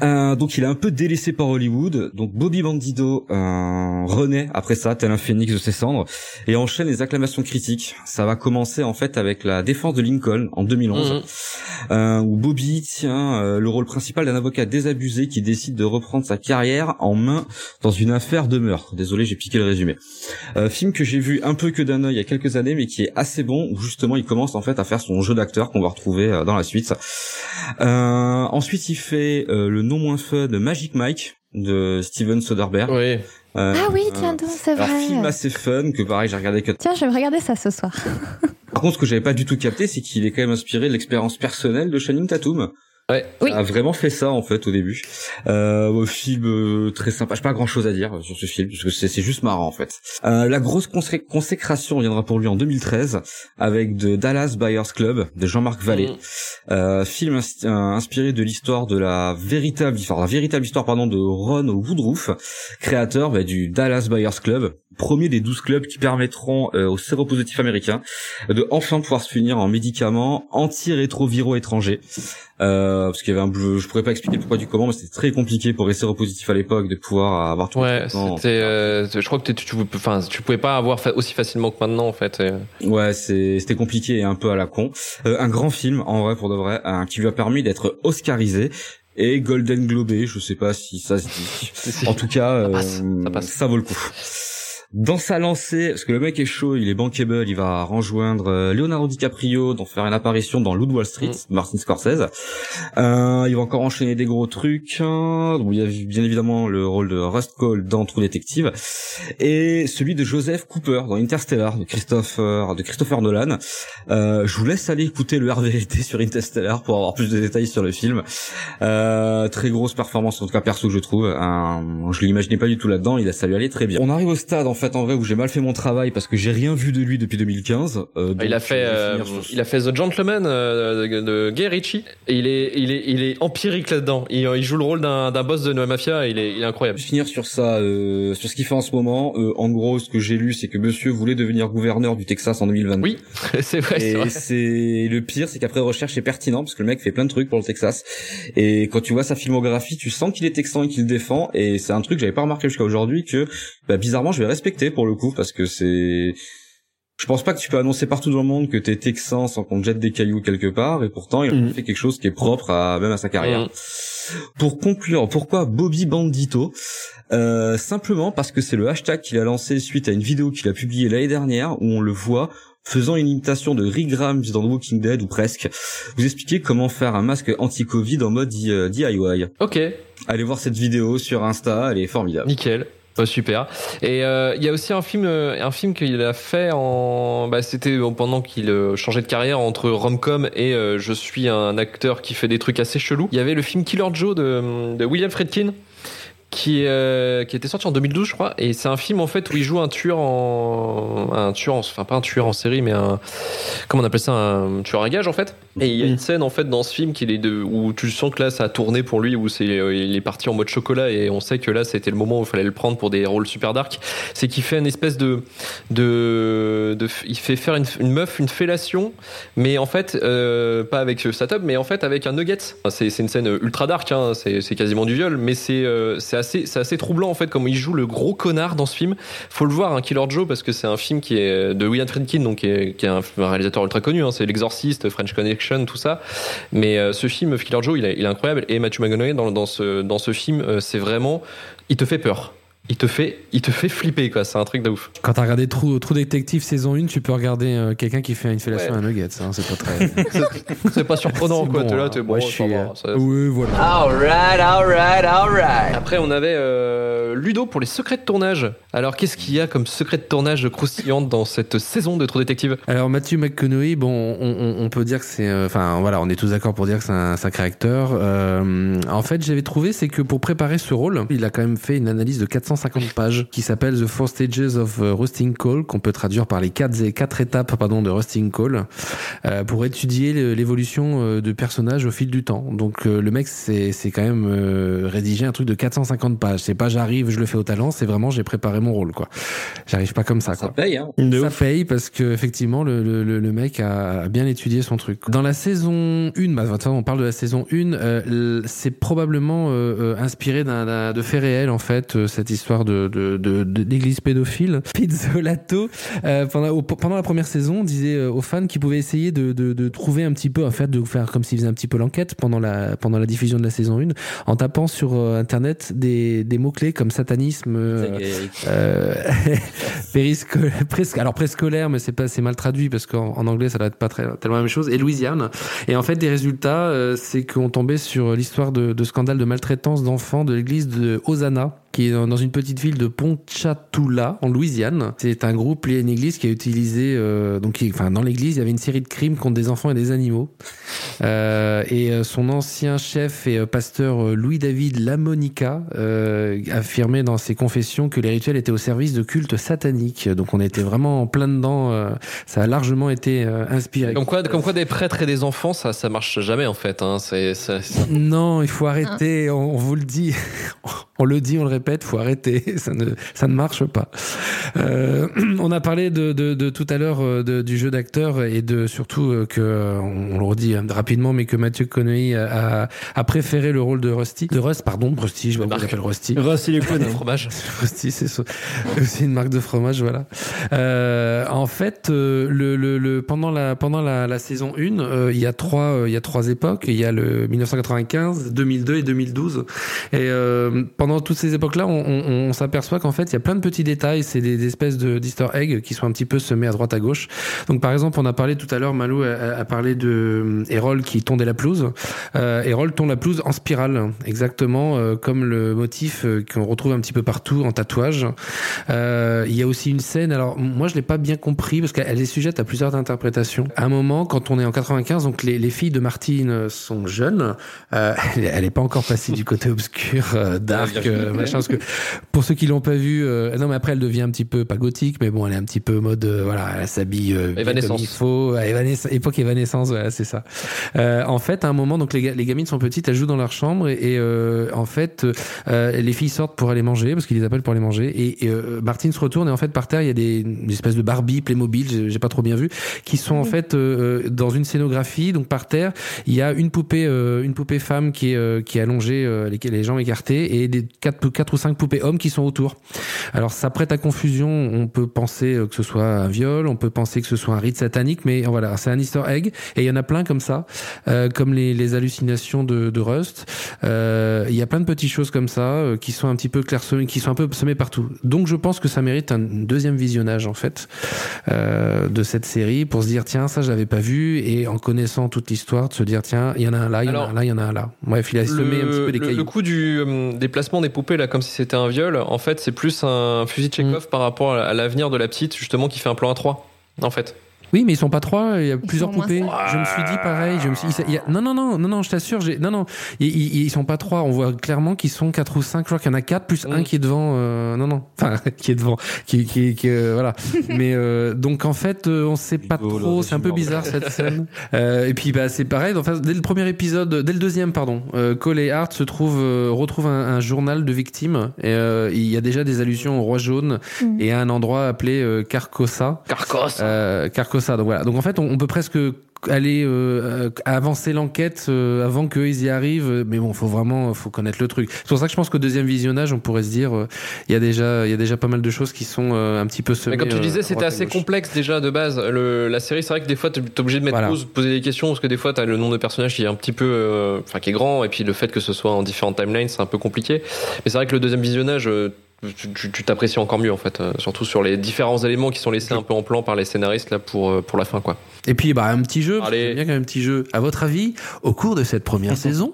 Euh, donc il est un peu délaissé par Hollywood. Donc Bobby Bandido euh, renaît après ça, tel un phénix de ses cendres, et enchaîne les acclamations critiques. Ça va commencer en fait avec la défense de Lincoln en 2011 Mhm. euh, où Bobby tient euh, le rôle principal d'un avocat désabusé qui décide de reprendre sa carrière en main dans une affaire de meurtre. Désolé, j'ai piqué le résumé. Euh, film que j'ai vu un peu que d'un œil il y a quelques années, mais qui est assez bon, où justement il commence en fait à faire son jeu d'acteur qu'on va retrouver euh, dans la suite. Euh, ensuite, il fait euh, le non moins fun de Magic Mike de Steven Soderbergh. Oui. Euh, Ah oui, euh, tiens donc, c'est vrai. film assez fun que pareil j'ai regardé que Tiens, je vais regarder ça ce soir. par contre, ce que j'avais pas du tout capté, c'est qu'il est quand même inspiré de l'expérience personnelle de Channing Tatum. Ouais. Oui. A vraiment fait ça en fait au début. Euh, au film euh, très sympa. J'ai pas grand chose à dire sur ce film parce que c'est c'est juste marrant en fait. Euh, la grosse consé- consécration viendra pour lui en 2013 avec de Dallas Buyers Club de Jean-Marc Vallée. Mhm. Euh, film ins- euh, inspiré de l'histoire de la véritable histoire, la véritable histoire pardon de Ron Woodruff, créateur bah, du Dallas Buyers Club, premier des 12 clubs qui permettront euh, aux séropositifs américains de enfin pouvoir se finir en médicaments antirétroviraux étrangers. Euh, parce qu'il y avait un, je, je pourrais pas expliquer pourquoi du comment, mais c'était très compliqué pour les séropositifs à l'époque de pouvoir avoir tout. Ouais, c'était. euh, je crois que tu, tu, enfin, tu pouvais pas avoir fa- aussi facilement que maintenant en fait. et- Ouais, c'est c'était compliqué et un peu à la con. Euh, un grand film en vrai pour de vrai, un- qui lui a permis d'être oscarisé et Golden Globé, je sais pas si ça se dit. [laughs] En tout cas, Ça passe, euh, ça passe. ça vaut le coup. Dans sa lancée, parce que le mec est chaud, il est bankable, il va rejoindre euh, Leonardo DiCaprio, donc faire une apparition dans Loot Wall Street, Martin Scorsese. Euh, il va encore enchaîner des gros trucs. hein. Bon, il y a bien évidemment le rôle de Rust Cole dans True Detective et celui de Joseph Cooper dans Interstellar de Christopher de Christopher Nolan. Euh, je vous laisse aller écouter le RVLT [laughs] sur Interstellar pour avoir plus de détails sur le film. Euh, très grosse performance en tout cas perso que je trouve. Un- je l'imaginais pas du tout là-dedans. Il a ça lui allait très bien. On arrive au stade en fait en vrai où j'ai mal fait mon travail parce que j'ai rien vu de lui depuis 2015. Euh, Il a fait, euh, sur- il a fait The Gentleman euh, de, de Guy Ritchie. Et il est, il est, il est empirique là-dedans. Il, il joue le rôle d'un, d'un boss de la mafia. Et il est, il est incroyable. Je vais finir sur ça, euh, sur ce qu'il fait en ce moment. Euh, en gros, ce que j'ai lu, c'est que Monsieur voulait devenir gouverneur du Texas en 2022. Oui, [laughs] c'est vrai. Et c'est le pire, c'est qu'après recherche, c'est pertinent parce que le mec fait plein de trucs pour le Texas. Et quand tu vois sa filmographie, tu sens qu'il est texan et qu'il le défend. Et c'est un truc que j'avais pas remarqué jusqu'à aujourd'hui que, bah, bizarrement, je vais respecter pour le coup parce que c'est. Je pense pas que tu peux annoncer partout dans le monde que t'es texan sans qu'on te jette des cailloux quelque part. Et pourtant, il a Mhm. fait quelque chose qui est propre à même à sa carrière. Mhm. Pour conclure, pourquoi Bobby Bandito Euh, Simplement parce que c'est le hashtag qu'il a lancé suite à une vidéo qu'il a publiée l'année dernière où on le voit faisant une imitation de Rick Grimes dans The Walking Dead ou presque. Vous expliquer comment faire un masque anti-Covid en mode euh, DIY. Ok, Allez voir cette vidéo sur Insta, elle est formidable. nickel. Super. Et euh, il y a aussi un film, euh, un film qu'il a fait en, bah, c'était pendant qu'il euh, changeait de carrière entre rom-com et je suis un acteur qui fait des trucs assez chelous. Il y avait le film Killer Joe de, William Friedkin. Qui, qui était sorti en 2012 je crois et c'est un film en fait où il joue un tueur en un tueur en, enfin pas un tueur en série mais un comment on appelle ça un tueur à gage en fait et il y a une scène en fait dans ce film qu'il est de où tu sens que là ça a tourné pour lui où c'est euh, il est parti en mode chocolat et on sait que là c'était le moment où il fallait le prendre pour des rôles super dark. C'est qu'il fait une espèce de de, de il fait faire une, une meuf une fellation mais en fait euh, pas avec sa tub mais en fait avec un nugget. Enfin, c'est c'est une scène ultra dark hein, c'est c'est quasiment du viol mais c'est euh, c'est assez c'est assez troublant en fait comme il joue le gros connard dans ce film. Faut le voir hein, Killer Joe parce que c'est un film qui est de William Friedkin donc qui est, qui est un, un réalisateur ultra connu hein, c'est l'exorciste French Connection tout ça. Mais euh, ce film Killer Joe il est, il est incroyable. Et Matthew McConaughey dans, dans ce dans ce film euh, c'est vraiment il te fait peur il te fait il te fait flipper quoi c'est un truc de ouf Quand t'as regardé True, True Detective saison 1, tu peux regarder euh, quelqu'un qui fait une fellation Ouais. à Nuggets. hein, c'est pas très. [laughs] c'est pas surprenant quoi bon, t'es là hein. t'es bon Moi, je suis, va, euh, ça- Oui, voilà. Alright, alright, alright. Après, on avait euh, Ludo pour les secrets de tournage. Alors, qu'est-ce qu'il y a comme secret de tournage croustillant dans cette saison de True Detective Alors Matthew McConaughey, bon, on, on- on peut dire que c'est, euh, enfin voilà, on est tous d'accord pour dire que c'est un sacré acteur. Euh, en fait, j'avais trouvé, c'est que pour préparer ce rôle, il a quand même fait une analyse de 450 pages qui s'appelle The Four Stages of euh, Rusting Call, qu'on peut traduire par les quatre, quatre étapes, pardon, de Rusting Call, euh, pour étudier l'évolution euh, de personnages au fil du temps. Donc euh, le mec, c'est, c'est quand même euh, rédigé un truc de 450 pages. C'est pas j'arrive, je le fais au talent, c'est vraiment j'ai préparé mon rôle, quoi. J'arrive pas comme ça, quoi. Ça paye, hein. De Ça ouf. paye parce que effectivement le, le, le- mec a bien étudié son truc. Dans la saison 1, bah, on parle de la saison 1, euh, l- c'est probablement euh, euh, inspiré d'un, de faits réels en fait, euh, cette histoire de, de, de, de- d'église pédophile. [laughs] Pizzolato, euh, pendant, au- pendant la première saison, disait euh, aux fans qu'ils pouvaient essayer de, de, de trouver un petit peu, en fait, de faire comme s'ils faisaient un petit peu l'enquête pendant la, pendant la diffusion de la saison 1, en tapant sur euh, internet des, des mots-clés comme satanisme, euh, euh, [laughs] périscolaire, presque, alors préscolaire, mais c'est pas, c'est mal traduit parce qu'en en anglais ça doit être pas très, tellement la même chose. Et Louisiane. Et en fait, des résultats, euh, c'est qu'on tombait sur l'histoire de, de scandale de maltraitance d'enfants de l'église de Hosanna qui est dans une petite ville de Ponchatoula en Louisiane. C'est un groupe lié à une église qui a utilisé euh, donc qui- enfin dans l'église il y avait une série de crimes contre des enfants et des animaux. Euh, et euh, son ancien chef et euh, pasteur euh, Louis-David Lamonica euh, affirmait dans ses confessions que les rituels étaient au service de cultes sataniques. Donc on était vraiment en plein dedans. euh, ça a largement été euh, inspiré. Comme quoi, comme quoi, des prêtres et des enfants, ça, ça marche jamais en fait. Hein. C'est, c'est- c'est- Non, il faut arrêter. On, on vous le dit, [laughs] on le dit, on le répète. Faut arrêter. [laughs] Ça ne, ça ne marche pas. Euh, [clears throat] on a parlé de, de, de tout à l'heure euh, de- du jeu d'acteur et de surtout euh, que euh, on, on le redit hein, rapidement mais que Mathieu Connery a, a, a préféré le rôle de Rusty, de Rust, pardon, Rusty, je j'appelle Rusty. Rust, il est cool. Le fromage. [laughs] Rusty, c'est aussi une marque de fromage, voilà. Euh, en fait, le, le, le- pendant la pendant la, la saison 1, euh, il y a trois euh, il y a trois époques. Il y a le 1995, 2002 et 2012. Et euh, pendant toutes ces époques-là, on, on, on s'aperçoit qu'en fait, il y a plein de petits détails. C'est des, des espèces de d'Easter eggs qui sont un petit peu semés à droite à gauche. Donc, par exemple, on a parlé tout à l'heure, Malou a, a parlé de euh, Errol qui tondait la pelouse. Euh, Errol tond la pelouse en spirale, exactement euh, comme le motif euh, qu'on retrouve un petit peu partout en tatouage. Euh, il y a aussi une scène, alors moi je l'ai pas bien compris parce qu'elle est sujette à plusieurs interprétations. À un moment, quand on est en 95, donc les, les filles de Martine sont jeunes, euh, [laughs] elle est pas encore passée du côté obscur, dark, euh, [laughs] machin. Parce que pour ceux qui l'ont pas vu, euh, non mais après elle devient un petit peu pas gothique, mais bon elle est un petit peu mode, euh, voilà, elle s'habille euh, Évanescence. comme il faut, Ouais, évanes- époque évanescence, voilà c'est ça. Euh, en fait, à un moment, donc les, ga- les gamines sont petites, elles jouent dans leur chambre et, et, euh, en fait, euh, les filles sortent pour aller manger parce qu'ils les appellent pour aller manger et, et, euh, Martine se retourne et en fait par terre il y a des une espèce de Barbie Playmobil, j'ai pas trop bien vu, qui sont en fait dans une scénographie. Donc par terre, il y a une poupée, euh, une poupée femme qui est euh, qui est allongée, euh, les, les jambes écartées et des quatre quatre ou cinq poupées hommes qui sont autour. Alors ça prête à confusion. On peut penser euh, que ce soit un viol, on peut penser que ce soit un rite satanique, mais voilà, c'est un Easter egg et il y en a plein comme ça, euh, comme les, les hallucinations de, de Rust. Euh, Il y a plein de petites choses comme ça euh, qui sont un petit peu clairsemées, qui sont un peu semées partout. Donc je pense que ça mérite un deuxième visionnage en fait euh, de cette série pour se dire tiens ça j'avais pas vu et en connaissant toute l'histoire de se dire tiens il y en a un là, il y en a un là, il y en a un là. Bref, il a semé un petit peu des le, cailloux. le coup du euh, des poupées là comme si c'était un viol en fait c'est plus un fusil de Chekhov Mm. par rapport à à l'avenir de la petite justement qui fait un plan à 3 en fait Oui, mais ils sont pas trois. Il y a plusieurs poupées. Je me suis dit pareil. Je me suis. il y a- non, non, non, non, non. Je t'assure. J'ai. Non, non. Ils, ils, ils sont pas trois. On voit clairement qu'ils sont quatre ou cinq. Je crois qu'il y en a quatre plus un qui est devant. euh, non, non. Enfin, [laughs] qui est devant. Qui, qui, qui euh, voilà. [laughs] mais euh, donc en fait, euh, on sait pas Hugo, trop. C'est un peu bizarre cette [laughs] scène. Euh, et puis bah c'est pareil. Enfin, dès le premier épisode, dès le deuxième, pardon, euh, Cole et Hart se trouvent euh, retrouvent un, un journal de victimes. Et euh, il y a déjà des allusions au roi jaune Mm. et à un endroit appelé euh, Carcosa. Carcos Donc voilà. Donc en fait, on, on peut presque aller euh, avancer l'enquête euh, avant qu'ils y arrivent. Mais bon, faut vraiment, faut connaître le truc. C'est pour ça que je pense qu'au deuxième visionnage, on pourrait se dire, euh, il y a déjà, il y a déjà pas mal de choses qui sont un petit peu semées. Mais comme tu disais, c'était assez complexe déjà de base. Le, la série, c'est vrai que des fois, t'es obligé de mettre Voilà. pause, poser des questions, parce que des fois, t'as le nombre de personnages qui est un petit peu, enfin, qui est grand, et puis le fait que ce soit en différentes timelines, c'est un peu compliqué. Mais c'est vrai que le deuxième visionnage, tu- tu tu t'apprécies encore mieux en fait, euh, surtout sur les différents éléments qui sont laissés un peu en plan par les scénaristes là pour euh, pour la fin quoi. Et puis, bah, un petit jeu. Allez. bien quand même un petit jeu. À votre avis, au cours de cette première [laughs] saison,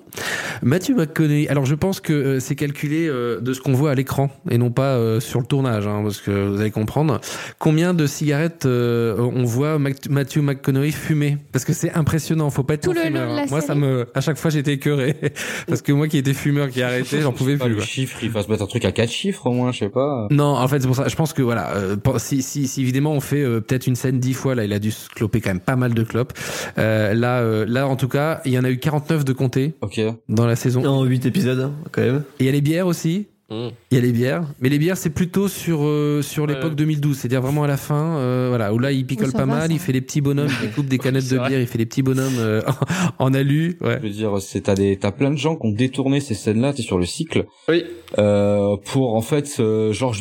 Mathieu McConaughey. Alors, je pense que euh, c'est calculé euh, de ce qu'on voit à l'écran et non pas euh, sur le tournage, hein, parce que vous allez comprendre combien de cigarettes euh, on voit Mac- Matthew McConaughey fumer? Parce que c'est impressionnant. Faut pas être Tout le long fumeur. de hein. la Moi, ça me, à chaque fois, j'étais écœuré [laughs] parce que moi qui étais fumeur qui a arrêté, j'en pouvais Pas plus. le chiffre, il va se mettre un truc à quatre chiffres au moins, je sais pas. Non, en fait, c'est pour ça. Je pense que voilà, euh, si, si, si évidemment on fait euh, peut-être une scène dix fois, là, il a dû se cloper quand même pas mal de clopes. Euh, là, euh, là, en tout cas, il y en a eu 49 de comptés Ok. dans la saison. En 8 épisodes, hein, quand même. Et il y a les bières aussi. Il y a les bières, mais les bières c'est plutôt sur euh, sur l'époque Ouais. 2012, c'est-à-dire vraiment à la fin, euh, voilà, où là il picole pas va, mal, ça. il fait des petits bonhommes, il coupe des [laughs] canettes de vrai. bière, il fait des petits bonhommes euh, [laughs] en alu, ouais. Je veux dire, c'est t'as des t'as plein de gens qui ont détourné ces scènes-là, t'es sur le cycle, Oui. euh, pour en fait euh, genre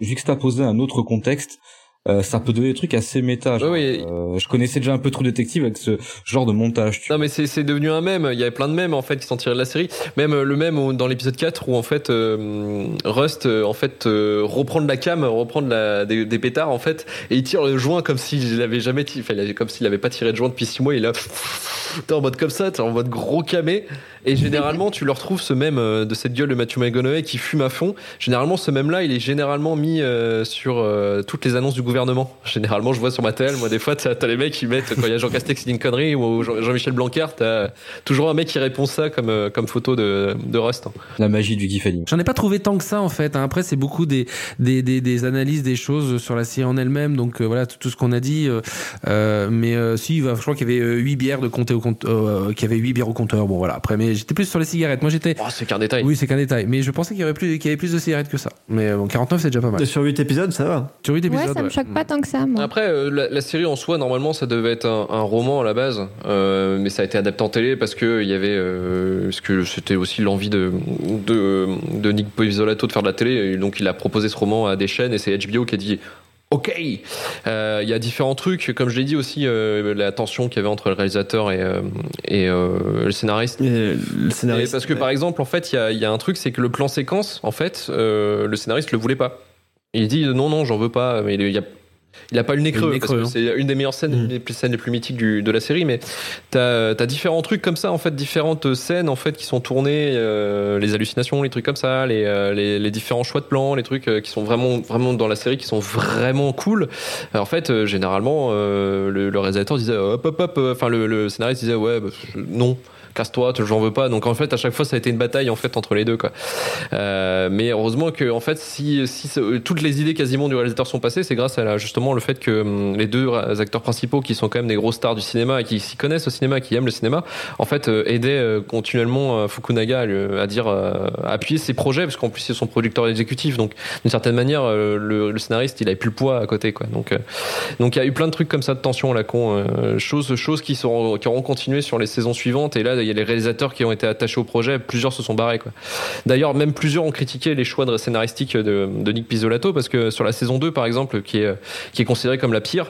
juxtaposer un autre contexte. Euh, ça peut donner des trucs assez méta. genre, Oui, oui. euh, je connaissais déjà un peu True Detective avec ce genre de montage. Tu Non mais c'est c'est devenu un mème, il y avait plein de mèmes en fait qui sont tirés de la série. Même euh, le mème dans l'épisode 4 où en fait euh, Rust euh, en fait euh, reprend de la cam, reprend de la, des, des pétards en fait et il tire le joint comme s'il avait jamais tiré, enfin, comme s'il avait pas tiré de joint depuis 6 mois, il a [laughs] t'es en mode comme ça, t'es en mode gros camé et généralement tu le retrouves ce même euh, de cette gueule de Matthew McConaughey qui fume à fond. Généralement ce même là, il est généralement mis euh, sur euh, toutes les annonces du gouvernement. Généralement je vois sur ma télé, moi des fois t'as t'as les mecs qui mettent quand il y a Jean Castex dit une connerie ou Jean- Jean-Michel Blanquer, t'as toujours un mec qui répond ça comme euh, comme photo de, de Rust. La magie du gif anime. J'en ai pas trouvé tant que ça en fait. hein. Après c'est beaucoup des, des, des, des analyses des choses sur la série en elle-même. Donc euh, voilà tout, tout ce qu'on a dit. mais euh, si, bah, je crois qu'il y avait euh, 8 bières de compter au compte, euh, qu'il y avait 8 bières au compteur. Bon voilà. Après mais j'étais plus sur les cigarettes. Moi j'étais. Oh, c'est qu'un détail. Oui c'est qu'un détail. Mais je pensais qu'il y aurait plus qu'il y avait plus de cigarettes que ça. Mais bon 49 c'est déjà pas mal. Sur 8 épisodes, ça va. Sur 8 Ouais, épisodes. ça me ouais. choque pas tant que ça, moi. Après, euh, la, la série en soi, normalement, ça devait être un, un roman à la base, euh, mais ça a été adapté en télé parce que il y avait, euh, parce que c'était aussi l'envie de, de de Nick Pizzolatto de faire de la télé, et donc il a proposé ce roman à des chaînes et c'est HBO qui a dit. Ok, Euh, il y a différents trucs, comme je l'ai dit aussi, euh, la tension qu'il y avait entre le réalisateur et, euh, et le scénariste. le scénariste, Et parce que par exemple, en fait, il y a, y a un truc, c'est que le plan séquence, en fait, le scénariste le voulait pas. Il dit non, non, j'en veux pas, mais il y a il a pas le nez creux, nez parce creux, que hein. c'est une des meilleures scènes, Mm. une des scènes les plus mythiques du- de la série. Mais t'as as différents trucs comme ça, en fait, différentes scènes en fait qui sont tournées, euh, les hallucinations, les trucs comme ça, les, euh, les, les différents choix de plans, les trucs euh, qui sont vraiment vraiment dans la série, qui sont vraiment cool. Alors, en fait, généralement, le, le réalisateur disait hop hop hop, enfin le, le scénariste disait ouais bah, non. Casse-toi, j'en veux pas. Donc en fait, à chaque fois, ça a été une bataille en fait entre les deux. Euh, mais heureusement que en fait, si, ce- toutes les idées quasiment du réalisateur sont passées, c'est grâce à justement le fait que hum, les deux ra- acteurs principaux, qui sont quand même des grosses stars du cinéma et qui s'y connaissent au cinéma, qui aiment le cinéma, en fait, euh, aidaient euh, continuellement euh, Fukunaga à, dire, euh, à appuyer ses projets, parce qu'en plus c'est son producteur exécutif. Donc d'une certaine manière, euh, le, scénariste, il avait plus le poids à côté. Donc euh, donc il y a eu plein de trucs comme ça de tension à la con, euh, choses choses qui seront qui auront continué sur les saisons suivantes. Et là, y a les réalisateurs qui ont été attachés au projet. Plusieurs se sont barrés, quoi. D'ailleurs, même plusieurs ont critiqué les choix de scénaristiques de, de Nick Pizzolatto parce que sur la saison 2, par exemple, qui est, qui est considérée comme la pire,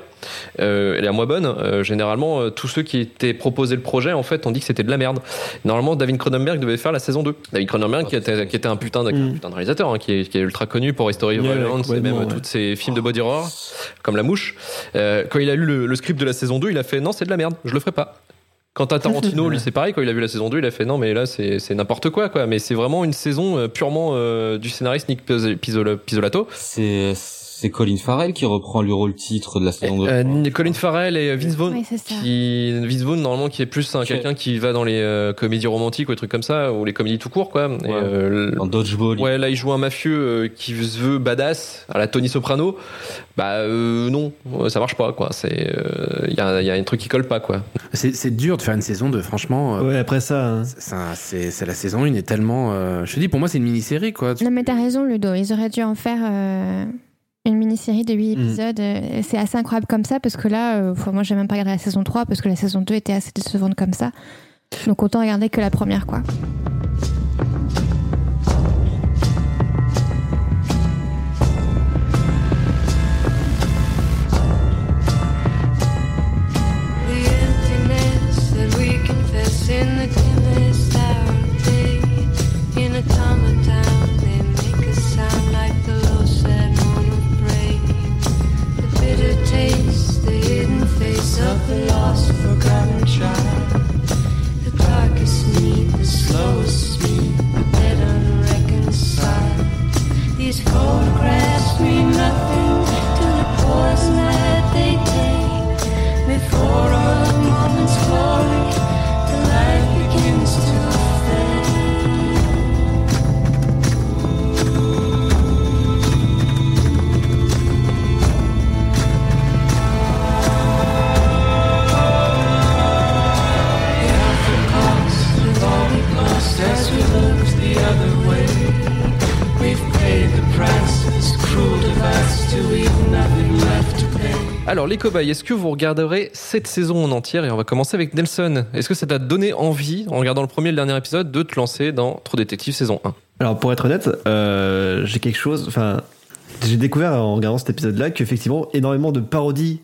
euh, la moins bonne, euh, généralement, euh, tous ceux qui étaient proposés le projet, en fait, ont dit que c'était de la merde. Normalement, David Cronenberg devait faire la saison 2. David Cronenberg, qui était, qui était un putain de, putain de réalisateur, hein, qui, est, qui est ultra connu pour History of Ouais, Violence et même ouais. tous ses films de body horror, comme La Mouche. Euh, quand il a lu le, le script de la saison 2, il a fait non, c'est de la merde, je le ferai pas. Quant à Tarantino, lui, [laughs] c'est pareil. Quand il a vu la saison 2, il a fait non, mais là, c'est c'est n'importe quoi, quoi. Mais c'est vraiment une saison euh, purement euh, du scénariste Nick Pizzo- Pizzola- Pizzolato. C'est c'est Colin Farrell qui reprend le rôle titre de la saison 2. Euh, Colin Farrell et Vince Vaughn. Oui, c'est ça. Qui, Vince Vaughn, normalement, qui est plus un, quelqu'un qui va dans les euh, comédies romantiques ou des trucs comme ça, ou les comédies tout court, quoi. Et, euh, En Dodgeball. Ouais, là, il joue un mafieux euh, qui se veut badass à la Tony Soprano. Bah, euh, non, ça marche pas, quoi. C'est, il y, a, y a un truc qui colle pas, quoi. C'est c'est dur de faire une saison 2, franchement. euh, Ouais, après ça. hein. C'est c'est la saison 1 est tellement. euh, je te dis, pour moi, c'est une mini-série, quoi. Non, mais t'as raison, Ludo. Ils auraient dû en faire euh, une mini-série de 8 Mm. épisodes. euh, C'est assez incroyable comme ça parce que là, euh, moi, j'ai même pas regardé la saison 3 parce que la saison 2 était assez décevante comme ça. Donc autant regarder que la première, quoi. Alors, les cobayes, est-ce que vous regarderez cette saison en entière Et on va commencer avec Nelson. Est-ce que ça t'a donné envie, en regardant le premier et le dernier épisode, de te lancer dans Trop Détective saison 1 Alors pour être honnête, euh, j'ai quelque chose. Enfin, j'ai découvert en regardant cet épisode-là qu'effectivement énormément de parodies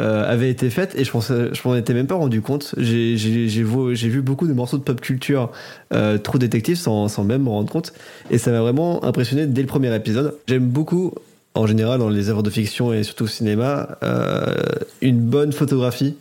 euh, avaient été faites et je pensais, je m'en étais même pas rendu compte. J'ai vu beaucoup de morceaux de pop culture euh, trop détective sans, sans même me rendre compte et ça m'a vraiment impressionné dès le premier épisode. J'aime beaucoup en général dans les œuvres de fiction et surtout au cinéma euh, une bonne photographie.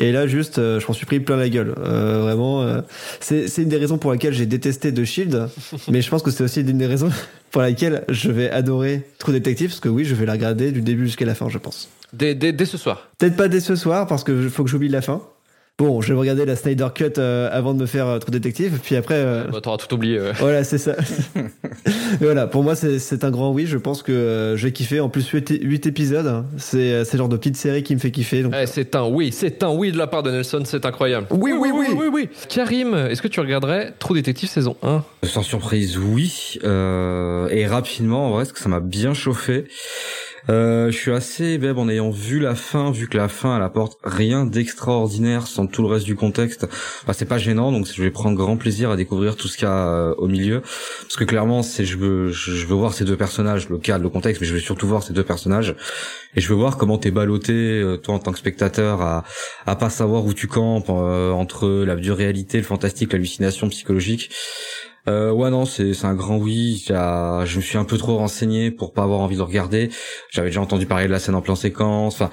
Et là, juste, euh, je m'en suis pris plein la gueule. Euh, vraiment, euh, c'est c'est une des raisons pour laquelle j'ai détesté The Shield, [laughs] mais je pense que c'est aussi une des raisons [laughs] pour laquelle je vais adorer True Detective, parce que oui, je vais la regarder du début jusqu'à la fin, je pense. dès, dès, dès ce soir. Peut-être pas dès ce soir, parce que faut que j'oublie la fin. Bon, je vais regarder la Snyder Cut euh, avant de me faire euh, True Detective, puis après... euh, Bah, T'auras tout oublié. ouais. voilà, c'est ça. [laughs] Mais voilà, pour moi, c'est c'est un grand oui. Je pense que euh, je vais kiffer. En plus, 8, épisodes, hein. c'est euh, c'est le genre de petite série qui me fait kiffer. Donc... Eh, c'est un oui, c'est un oui de la part de Nelson, c'est incroyable. Oui, oui, oui. oui, oui. Karim, est-ce que tu regarderais True Détective saison 1 Sans surprise, oui. Euh, et rapidement, en vrai, parce que ça m'a bien chauffé. Euh, je suis assez web en ayant vu la fin, vu que la fin elle apporte rien d'extraordinaire sans tout le reste du contexte. Bah, c'est pas gênant, donc je vais prendre grand plaisir à découvrir tout ce qu'il y a euh, au milieu, parce que clairement c'est je veux je veux voir ces deux personnages, le cadre, le contexte, mais je veux surtout voir ces deux personnages et je veux voir comment t'es ballotté euh, toi en tant que spectateur à à pas savoir où tu campes euh, entre la dure réalité, le fantastique, l'hallucination psychologique. Euh, ouais non c'est c'est un grand oui. Je me suis un peu trop renseigné pour pas avoir envie de regarder. J'avais déjà entendu parler de la scène en plan séquence. Enfin,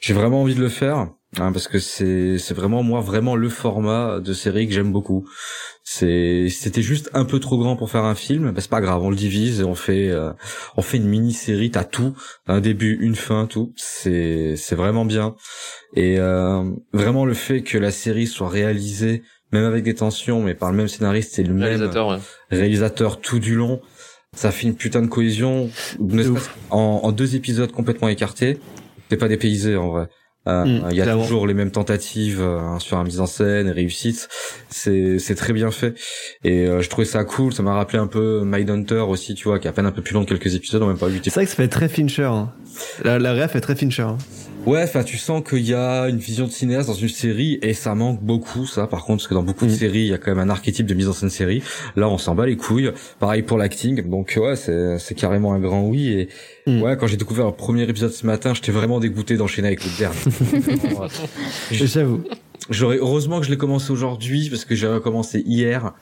j'ai vraiment envie de le faire hein, parce que c'est c'est vraiment moi vraiment le format de série que j'aime beaucoup. C'est c'était juste un peu trop grand pour faire un film. Bah, c'est pas grave, on le divise et on fait euh, on fait une mini série. T'as tout, un début, une fin, tout. C'est c'est vraiment bien. Et euh, vraiment le fait que la série soit réalisée même avec des tensions, mais par le même scénariste et le Réalisateur, même ouais. réalisateur tout du long, ça fait une putain de cohésion. En, en deux épisodes complètement écartés, t'es pas dépaysé en vrai. Euh, Mm, Il y a clairement. toujours les mêmes tentatives euh, sur la mise en scène et réussite. C'est c'est très bien fait. Et euh, je trouvais ça cool. Ça m'a rappelé un peu Mindhunter aussi, tu vois, qui est à peine un peu plus long de quelques épisodes, on même pas 8 C'est vrai que ça fait très Fincher. hein. La, la ref est très Fincher. hein. Ouais, enfin, tu sens qu'il y a une vision de cinéaste dans une série et ça manque beaucoup, ça. Par contre, parce que dans beaucoup de séries, il y a quand même un archétype de mise en scène série. Là, on s'en bat les couilles. Pareil pour l'acting. Donc, ouais, c'est, c'est carrément un grand oui. Et ouais, quand j'ai découvert le premier épisode ce matin, j'étais vraiment dégoûté d'enchaîner avec le dernier. [laughs] J'avoue. J'aurais, heureusement que je l'ai commencé aujourd'hui parce que j'ai recommencé hier.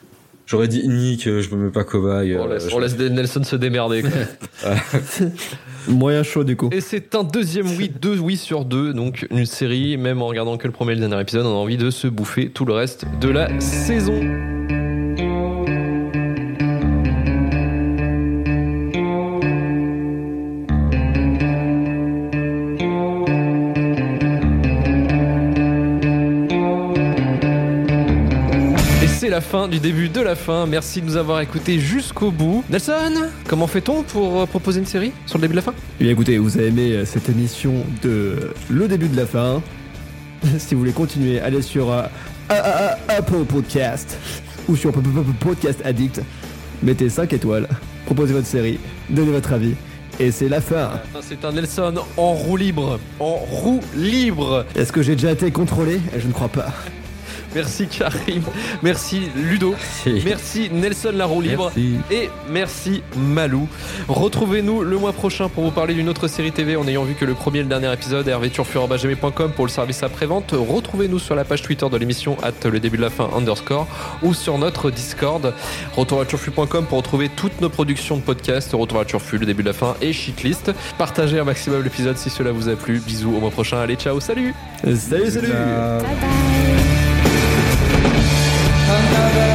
J'aurais dit Nick, je me mets pas cobaye. On euh, laisse, on laisse Nelson se démerder. quoi. [laughs] Moyen chaud du coup. Et c'est un deuxième oui, deux oui sur deux. Donc une série, même en regardant que le premier et le dernier épisode, on a envie de se bouffer tout le reste de la saison. C'est la fin du début de la fin. Merci de nous avoir écoutés jusqu'au bout. Nelson, comment fait-on pour euh, proposer une série sur le début de la fin? Eh bien écoutez, vous avez aimé euh, cette émission de le début de la fin. [laughs] si vous voulez continuer, allez sur euh, Apple Podcast ou sur Podcast Addict. Mettez 5 étoiles, proposez votre série, donnez votre avis. Et c'est la fin. C'est un Nelson en roue libre. En roue libre. Est-ce que j'ai déjà été contrôlé? Je ne crois pas. Merci Karim, merci Ludo, merci, Nelson la roue libre Merci. et merci Malou. Retrouvez-nous le mois prochain pour vous parler d'une autre série TV en ayant vu que le premier et le dernier épisode hervéturfur.com pour le service après-vente. Retrouvez-nous sur la page Twitter de l'émission at le début de la fin underscore ou sur notre Discord. Retour à turfu.com pour retrouver toutes nos productions de podcasts. Retour à Turfu, le début de la fin et Shitlist. Partagez un maximum l'épisode si cela vous a plu. Bisous au mois prochain. Allez, ciao, salut Salut, salut another